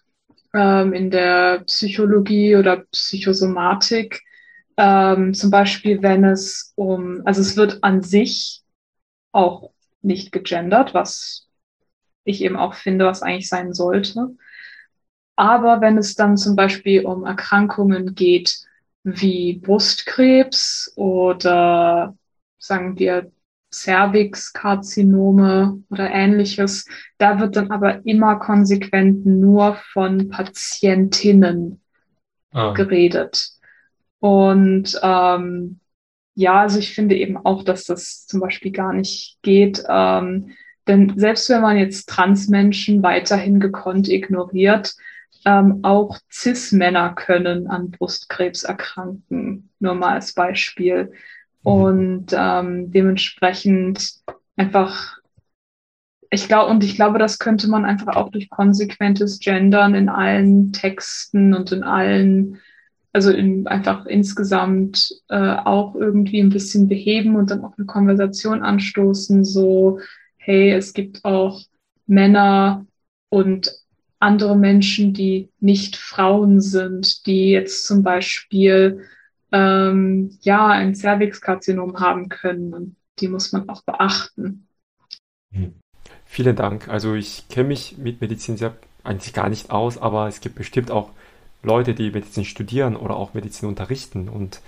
ähm, in der Psychologie oder Psychosomatik. Ähm, zum Beispiel, wenn es um, also es wird an sich auch nicht gegendert, was ich eben auch finde, was eigentlich sein sollte. Aber wenn es dann zum Beispiel um Erkrankungen geht, wie Brustkrebs oder sagen wir Cervixkarzinome oder ähnliches, da wird dann aber immer konsequent nur von Patientinnen ah. geredet. Und ähm, ja, also ich finde eben auch, dass das zum Beispiel gar nicht geht. Ähm, denn selbst wenn man jetzt Transmenschen weiterhin gekonnt ignoriert, ähm, auch CIS-Männer können an Brustkrebs erkranken, nur mal als Beispiel. Mhm. Und ähm, dementsprechend einfach, ich glaube, und ich glaube, das könnte man einfach auch durch konsequentes Gendern in allen Texten und in allen, also in, einfach insgesamt äh, auch irgendwie ein bisschen beheben und dann auch eine Konversation anstoßen, so, hey, es gibt auch Männer und andere Menschen, die nicht Frauen sind, die jetzt zum Beispiel ähm, ja ein Cervixkarzinom haben können und die muss man auch beachten. Hm. Vielen Dank. Also ich kenne mich mit Medizin sehr eigentlich gar nicht aus, aber es gibt bestimmt auch Leute, die Medizin studieren oder auch Medizin unterrichten und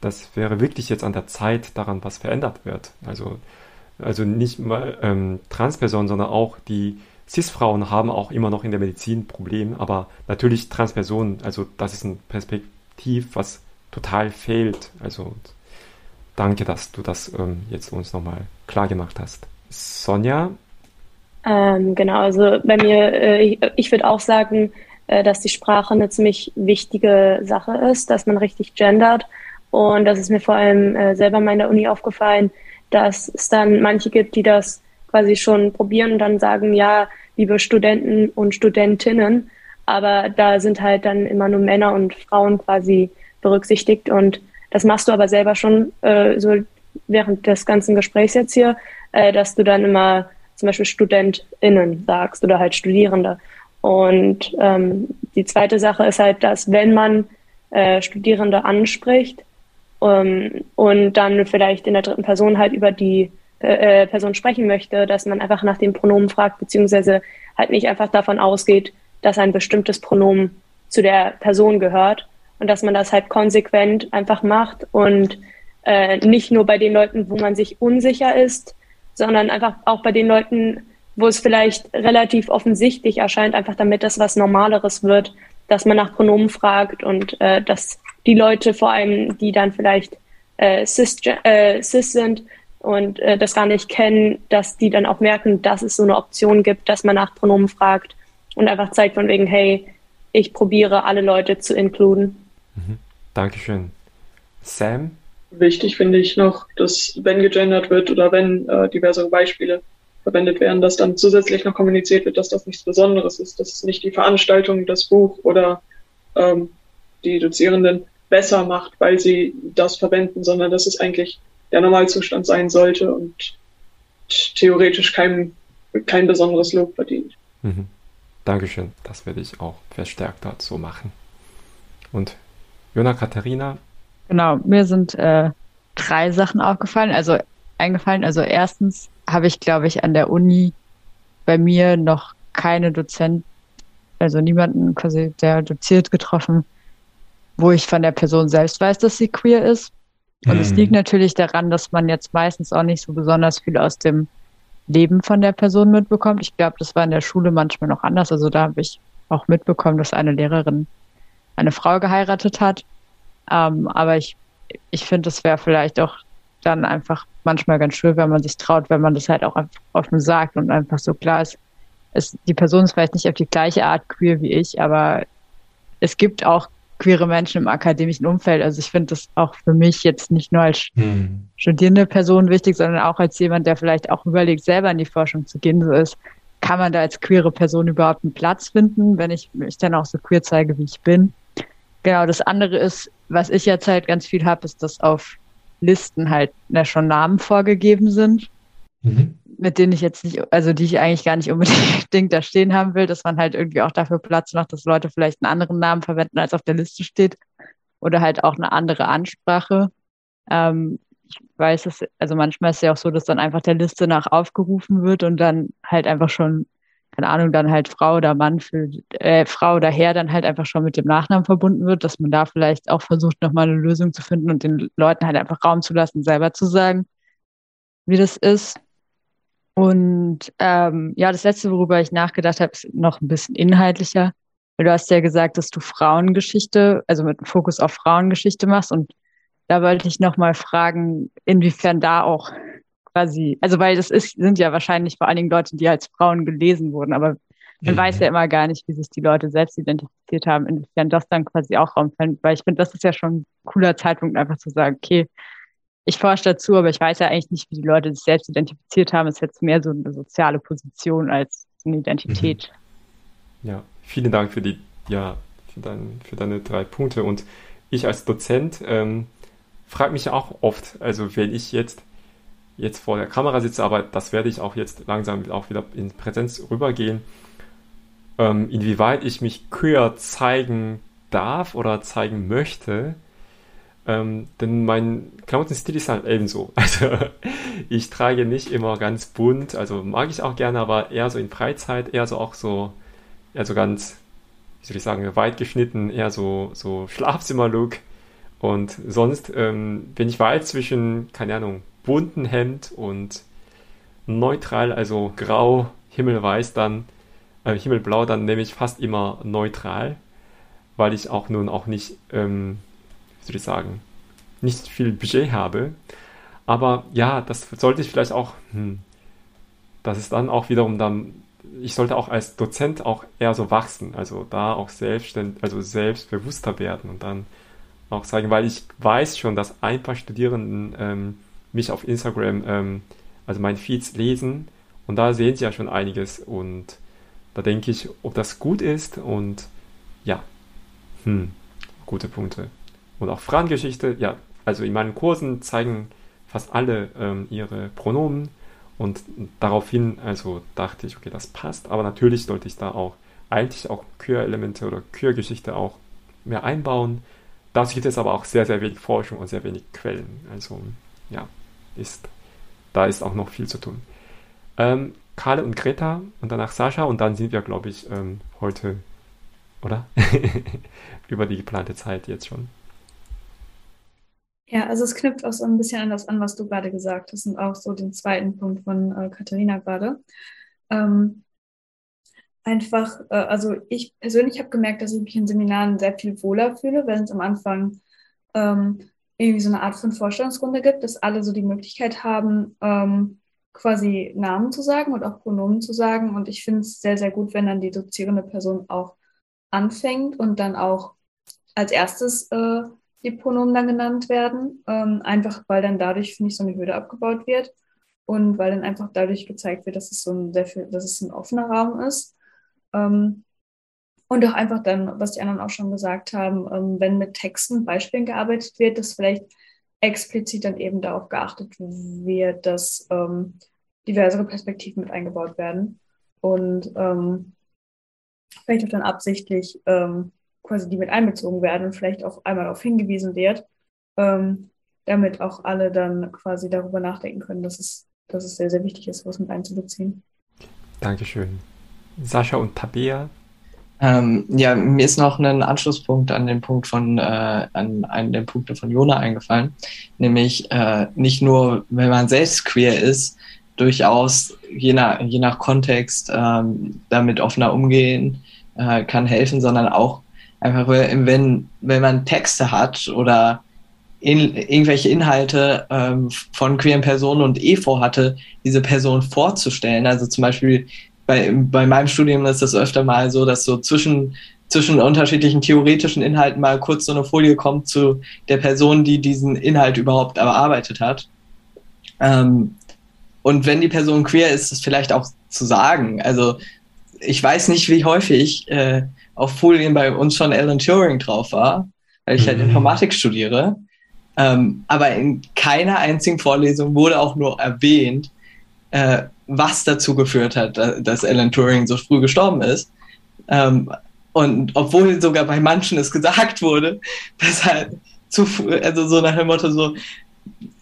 das wäre wirklich jetzt an der Zeit, daran was verändert wird. Also also nicht mal ähm, Transpersonen, sondern auch die Cis-Frauen haben auch immer noch in der Medizin Probleme, aber natürlich Transpersonen, also das ist ein Perspektiv, was total fehlt. Also danke, dass du das ähm, jetzt uns nochmal klar gemacht hast. Sonja? Ähm, genau, also bei mir, äh, ich, würde auch sagen, äh, dass die Sprache eine ziemlich wichtige Sache ist, dass man richtig gendert. Und das ist mir vor allem äh, selber in meiner Uni aufgefallen, dass es dann manche gibt, die das quasi schon probieren und dann sagen, ja, liebe Studenten und Studentinnen, aber da sind halt dann immer nur Männer und Frauen quasi berücksichtigt und das machst du aber selber schon äh, so während des ganzen Gesprächs jetzt hier, äh, dass du dann immer zum Beispiel StudentInnen sagst oder halt Studierende. Und ähm, die zweite Sache ist halt, dass wenn man äh, Studierende anspricht ähm, und dann vielleicht in der dritten Person halt über die äh, Person sprechen möchte, dass man einfach nach dem Pronomen fragt, beziehungsweise halt nicht einfach davon ausgeht, dass ein bestimmtes Pronomen zu der Person gehört und dass man das halt konsequent einfach macht und äh, nicht nur bei den Leuten, wo man sich unsicher ist, sondern einfach auch bei den Leuten, wo es vielleicht relativ offensichtlich erscheint, einfach damit das was Normaleres wird, dass man nach Pronomen fragt und äh, dass die Leute vor allem, die dann vielleicht äh, cis, äh, cis sind und äh, das gar nicht kennen, dass die dann auch merken, dass es so eine Option gibt, dass man nach Pronomen fragt und einfach zeigt von wegen, hey, ich probiere alle Leute zu inkluden. Mhm. Dankeschön. Sam? Wichtig finde ich noch, dass wenn gegendert wird oder wenn äh, diverse Beispiele verwendet werden, dass dann zusätzlich noch kommuniziert wird, dass das nichts Besonderes ist, dass es nicht die Veranstaltung, das Buch oder ähm, die Dozierenden besser macht, weil sie das verwenden, sondern dass es eigentlich der Normalzustand sein sollte und theoretisch kein, kein besonderes Lob verdient. Mhm. Dankeschön, das werde ich auch verstärkt dazu machen. Und Jona Katharina? Genau, mir sind äh, drei Sachen aufgefallen, also eingefallen. Also erstens habe ich, glaube ich, an der Uni bei mir noch keine Dozent, also niemanden quasi, der doziert getroffen, wo ich von der Person selbst weiß, dass sie queer ist. Und mhm. es liegt natürlich daran, dass man jetzt meistens auch nicht so besonders viel aus dem Leben von der Person mitbekommt. Ich glaube, das war in der Schule manchmal noch anders. Also da habe ich auch mitbekommen, dass eine Lehrerin eine Frau geheiratet hat. Ähm, aber ich, ich finde, es wäre vielleicht auch dann einfach manchmal ganz schön, wenn man sich traut, wenn man das halt auch einfach offen sagt und einfach so klar ist. Es, die Person ist vielleicht nicht auf die gleiche Art queer wie ich, aber es gibt auch queere Menschen im akademischen Umfeld. Also ich finde das auch für mich jetzt nicht nur als hm. studierende Person wichtig, sondern auch als jemand, der vielleicht auch überlegt, selber in die Forschung zu gehen. So ist, kann man da als queere Person überhaupt einen Platz finden, wenn ich mich dann auch so queer zeige, wie ich bin? Genau, das andere ist, was ich jetzt halt ganz viel habe, ist, dass auf Listen halt ja, schon Namen vorgegeben sind. Mhm mit denen ich jetzt nicht, also die ich eigentlich gar nicht unbedingt da stehen haben will, dass man halt irgendwie auch dafür Platz macht, dass Leute vielleicht einen anderen Namen verwenden, als auf der Liste steht. Oder halt auch eine andere Ansprache. Ähm, ich weiß es, also manchmal ist es ja auch so, dass dann einfach der Liste nach aufgerufen wird und dann halt einfach schon, keine Ahnung, dann halt Frau oder Mann für, äh, Frau oder Herr dann halt einfach schon mit dem Nachnamen verbunden wird, dass man da vielleicht auch versucht, nochmal eine Lösung zu finden und den Leuten halt einfach Raum zu lassen, selber zu sagen, wie das ist. Und ähm, ja, das letzte, worüber ich nachgedacht habe, ist noch ein bisschen inhaltlicher. Weil du hast ja gesagt, dass du Frauengeschichte, also mit einem Fokus auf Frauengeschichte machst. Und da wollte ich noch mal fragen, inwiefern da auch quasi, also weil das ist, sind ja wahrscheinlich vor allen Dingen Leute, die als Frauen gelesen wurden, aber man mhm. weiß ja immer gar nicht, wie sich die Leute selbst identifiziert haben, inwiefern das dann quasi auch Raum fällt. Weil ich finde, das ist ja schon ein cooler Zeitpunkt, einfach zu sagen, okay, ich forsche dazu, aber ich weiß ja eigentlich nicht, wie die Leute sich selbst identifiziert haben. Es ist jetzt mehr so eine soziale Position als eine Identität. Mhm. Ja, vielen Dank für die, ja, für, dein, für deine drei Punkte. Und ich als Dozent ähm, frage mich auch oft, also wenn ich jetzt jetzt vor der Kamera sitze, aber das werde ich auch jetzt langsam auch wieder in Präsenz rübergehen, ähm, inwieweit ich mich queer zeigen darf oder zeigen möchte, ähm, denn mein Klamottenstil ist halt ebenso. Also ich trage nicht immer ganz bunt, also mag ich auch gerne, aber eher so in Freizeit, eher so auch so, eher so ganz, wie soll ich sagen, weit geschnitten, eher so, so Schlafzimmer-Look. Und sonst ähm, bin ich weit zwischen, keine Ahnung, bunten Hemd und neutral, also grau, himmelweiß, dann äh, himmelblau, dann nehme ich fast immer neutral, weil ich auch nun auch nicht, ähm, soll ich sagen, nicht viel Budget habe. Aber ja, das sollte ich vielleicht auch, hm, das ist dann auch wiederum dann, ich sollte auch als Dozent auch eher so wachsen, also da auch selbstständig, also selbstbewusster werden und dann auch sagen, weil ich weiß schon, dass ein paar Studierenden ähm, mich auf Instagram, ähm, also mein Feeds lesen und da sehen sie ja schon einiges und da denke ich, ob das gut ist und ja, hm, gute Punkte. Und auch Frauengeschichte, ja, also in meinen Kursen zeigen fast alle ähm, ihre Pronomen und daraufhin, also dachte ich, okay, das passt, aber natürlich sollte ich da auch eigentlich auch Kür-Elemente oder Kür-Geschichte auch mehr einbauen. Dazu gibt es aber auch sehr, sehr wenig Forschung und sehr wenig Quellen. Also ja, ist, da ist auch noch viel zu tun. Ähm, Karle und Greta und danach Sascha und dann sind wir, glaube ich, ähm, heute, oder? Über die geplante Zeit jetzt schon. Ja, also es knüpft auch so ein bisschen an das an, was du gerade gesagt hast und auch so den zweiten Punkt von äh, Katharina gerade. Ähm, einfach, äh, also ich persönlich habe gemerkt, dass ich mich in Seminaren sehr viel wohler fühle, wenn es am Anfang ähm, irgendwie so eine Art von Vorstellungsrunde gibt, dass alle so die Möglichkeit haben, ähm, quasi Namen zu sagen und auch Pronomen zu sagen. Und ich finde es sehr, sehr gut, wenn dann die dozierende Person auch anfängt und dann auch als erstes äh, die Pronomen dann genannt werden. Ähm, einfach weil dann dadurch, finde ich, so eine Hürde abgebaut wird und weil dann einfach dadurch gezeigt wird, dass es so ein sehr viel, dass es ein offener Raum ist. Ähm, und auch einfach dann, was die anderen auch schon gesagt haben, ähm, wenn mit Texten, Beispielen gearbeitet wird, dass vielleicht explizit dann eben darauf geachtet wird, dass ähm, diversere Perspektiven mit eingebaut werden und ähm, vielleicht auch dann absichtlich ähm, quasi die mit einbezogen werden und vielleicht auch einmal darauf hingewiesen wird, ähm, damit auch alle dann quasi darüber nachdenken können, dass es, dass es sehr, sehr wichtig ist, was mit einzubeziehen. Dankeschön. Sascha und Tabea. Ähm, ja, mir ist noch ein Anschlusspunkt an den Punkt von, äh, an einen der Punkte von Jona eingefallen, nämlich äh, nicht nur, wenn man selbst queer ist, durchaus je nach, je nach Kontext ähm, damit offener umgehen äh, kann helfen, sondern auch Einfach wenn, wenn man Texte hat oder in, irgendwelche Inhalte ähm, von queeren Personen und eh vorhatte, diese Person vorzustellen. Also zum Beispiel bei, bei meinem Studium ist das öfter mal so, dass so zwischen, zwischen unterschiedlichen theoretischen Inhalten mal kurz so eine Folie kommt zu der Person, die diesen Inhalt überhaupt erarbeitet hat. Ähm, und wenn die Person queer ist, ist vielleicht auch zu sagen. Also ich weiß nicht, wie häufig äh, auf Folien bei uns schon Alan Turing drauf war, weil ich halt mhm. halt Informatik studiere. Ähm, aber in keiner einzigen Vorlesung wurde auch nur erwähnt, äh, was dazu geführt hat, dass Alan Turing so früh gestorben ist. Ähm, und obwohl sogar bei manchen es gesagt wurde, dass er zu früh, also so nach dem Motto so,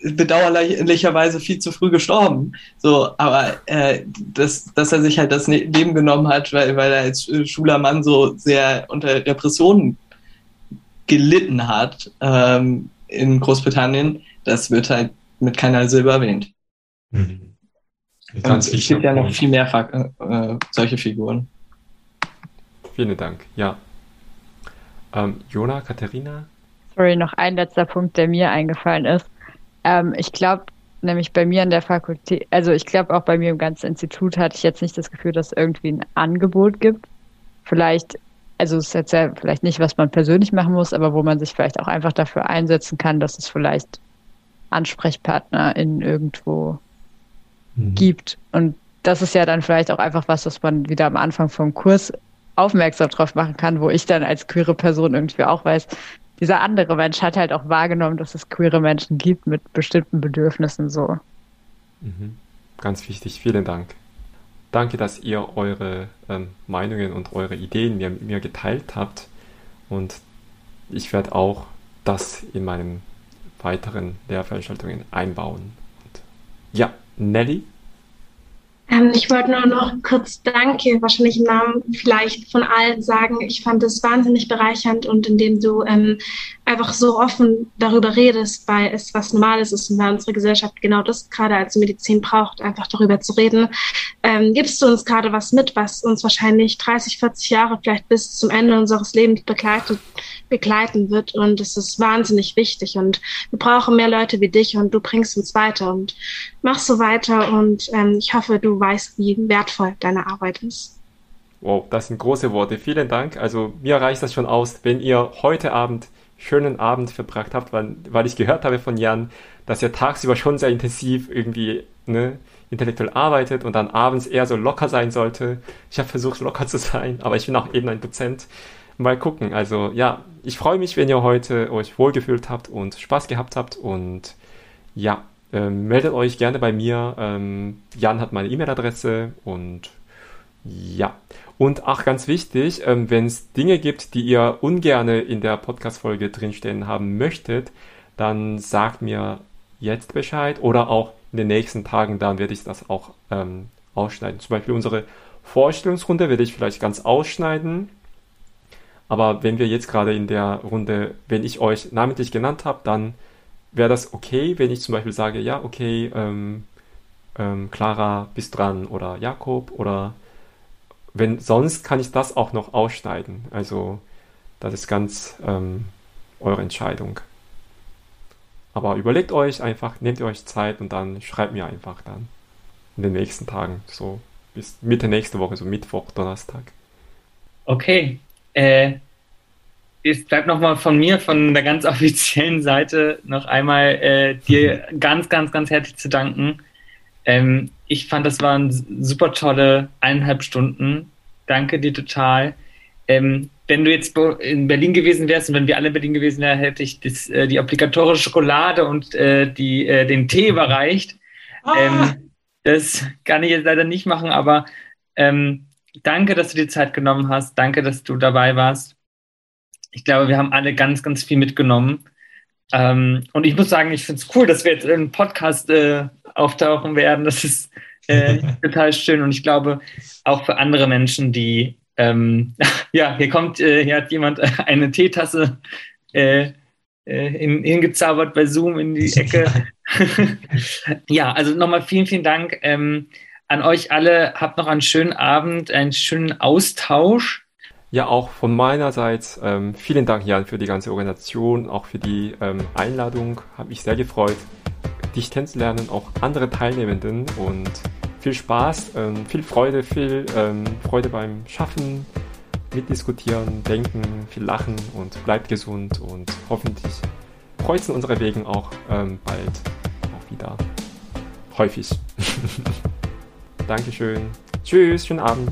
bedauerlicherweise viel zu früh gestorben. So, aber äh, dass, dass er sich halt das ne-, Leben genommen hat, weil, weil er als schwuler Mann so sehr unter Repressionen gelitten hat ähm, in Großbritannien, das wird halt mit keiner Silber erwähnt. Mhm. Und es gibt ja noch viel mehr äh, solche Figuren. Vielen Dank, ja. Ähm, Jona, Katharina? Sorry, noch ein letzter Punkt, der mir eingefallen ist. Ähm, ich glaube, nämlich bei mir an der Fakultät, also ich glaube auch bei mir im ganzen Institut hatte ich jetzt nicht das Gefühl, dass es irgendwie ein Angebot gibt. Vielleicht, also es ist jetzt ja vielleicht nicht, was man persönlich machen muss, aber wo man sich vielleicht auch einfach dafür einsetzen kann, dass es vielleicht Ansprechpartner in irgendwo mhm. gibt. Und das ist ja dann vielleicht auch einfach was, was man wieder am Anfang vom Kurs aufmerksam drauf machen kann, wo ich dann als queere Person irgendwie auch weiß, dieser andere Mensch hat halt auch wahrgenommen, dass es queere Menschen gibt mit bestimmten Bedürfnissen so. Mhm. Ganz wichtig, vielen Dank. Danke, dass ihr eure ähm, Meinungen und eure Ideen mir, mir geteilt habt. Und ich werde auch das in meinen weiteren Lehrveranstaltungen einbauen. Und ja, Nelly? Ähm, ich wollte nur noch kurz Danke, wahrscheinlich im Namen vielleicht von allen sagen. Ich fand es wahnsinnig bereichernd und indem du ähm, einfach so offen darüber redest, weil es was Normales ist und weil unsere Gesellschaft genau das gerade als Medizin braucht, einfach darüber zu reden, ähm, gibst du uns gerade was mit, was uns wahrscheinlich 30, 40 Jahre vielleicht bis zum Ende unseres Lebens begleitet, begleiten wird. Und es ist wahnsinnig wichtig. Und wir brauchen mehr Leute wie dich und du bringst uns weiter und mach so weiter. Und ähm, ich hoffe, du weißt, wie wertvoll deine Arbeit ist. Wow, das sind große Worte. Vielen Dank. Also mir reicht das schon aus, wenn ihr heute Abend schönen Abend verbracht habt, weil, weil ich gehört habe von Jan, dass er tagsüber schon sehr intensiv irgendwie ne, intellektuell arbeitet und dann abends eher so locker sein sollte. Ich habe versucht, locker zu sein, aber ich bin auch eben ein Dozent. Mal gucken. Also ja, ich freue mich, wenn ihr heute euch wohlgefühlt habt und Spaß gehabt habt und ja, ähm, meldet euch gerne bei mir. Ähm, Jan hat meine E-Mail-Adresse und ja. Und auch ganz wichtig, ähm, wenn es Dinge gibt, die ihr ungerne in der Podcast-Folge drinstehen haben möchtet, dann sagt mir jetzt Bescheid oder auch in den nächsten Tagen, dann werde ich das auch ähm, ausschneiden. Zum Beispiel unsere Vorstellungsrunde werde ich vielleicht ganz ausschneiden. Aber wenn wir jetzt gerade in der Runde, wenn ich euch namentlich genannt habe, dann wäre das okay, wenn ich zum Beispiel sage, ja, okay, ähm, ähm, Clara, bist dran oder Jakob oder wenn sonst kann ich das auch noch ausschneiden. Also das ist ganz ähm, eure Entscheidung. Aber überlegt euch einfach, nehmt ihr euch Zeit und dann schreibt mir einfach dann in den nächsten Tagen, so bis Mitte nächste Woche, so Mittwoch, Donnerstag. Okay. Äh, es bleibt nochmal von mir, von der ganz offiziellen Seite, noch einmal äh, dir ganz, ganz, ganz herzlich zu danken. Ähm, ich fand, das waren super tolle eineinhalb Stunden. Danke dir total. Ähm, wenn du jetzt in Berlin gewesen wärst und wenn wir alle in Berlin gewesen wären, hätte ich das, äh, die obligatorische Schokolade und äh, die, äh, den Tee überreicht. Ah. Ähm, das kann ich jetzt leider nicht machen, aber ähm, danke, dass du dir Zeit genommen hast. Danke, dass du dabei warst. Ich glaube, wir haben alle ganz, ganz viel mitgenommen. Ähm, und ich muss sagen, ich finde es cool, dass wir jetzt im Podcast äh, auftauchen werden. Das ist äh, total schön. Und ich glaube, auch für andere Menschen, die ähm, ja, hier kommt, äh, hier hat jemand eine Teetasse äh, äh, in, hingezaubert bei Zoom in die Ecke. ja, also nochmal vielen, vielen Dank ähm, an euch alle. Habt noch einen schönen Abend, einen schönen Austausch. Ja, auch von meinerseits ähm, vielen Dank, Jan, für die ganze Organisation, auch für die ähm, Einladung. Hat mich sehr gefreut, dich kennenzulernen, auch andere Teilnehmenden und viel Spaß, ähm, viel Freude, viel ähm, Freude beim Schaffen, mitdiskutieren, denken, viel lachen und bleibt gesund und hoffentlich kreuzen unsere Wegen auch ähm, bald auch wieder häufig. Dankeschön. Tschüss, schönen Abend.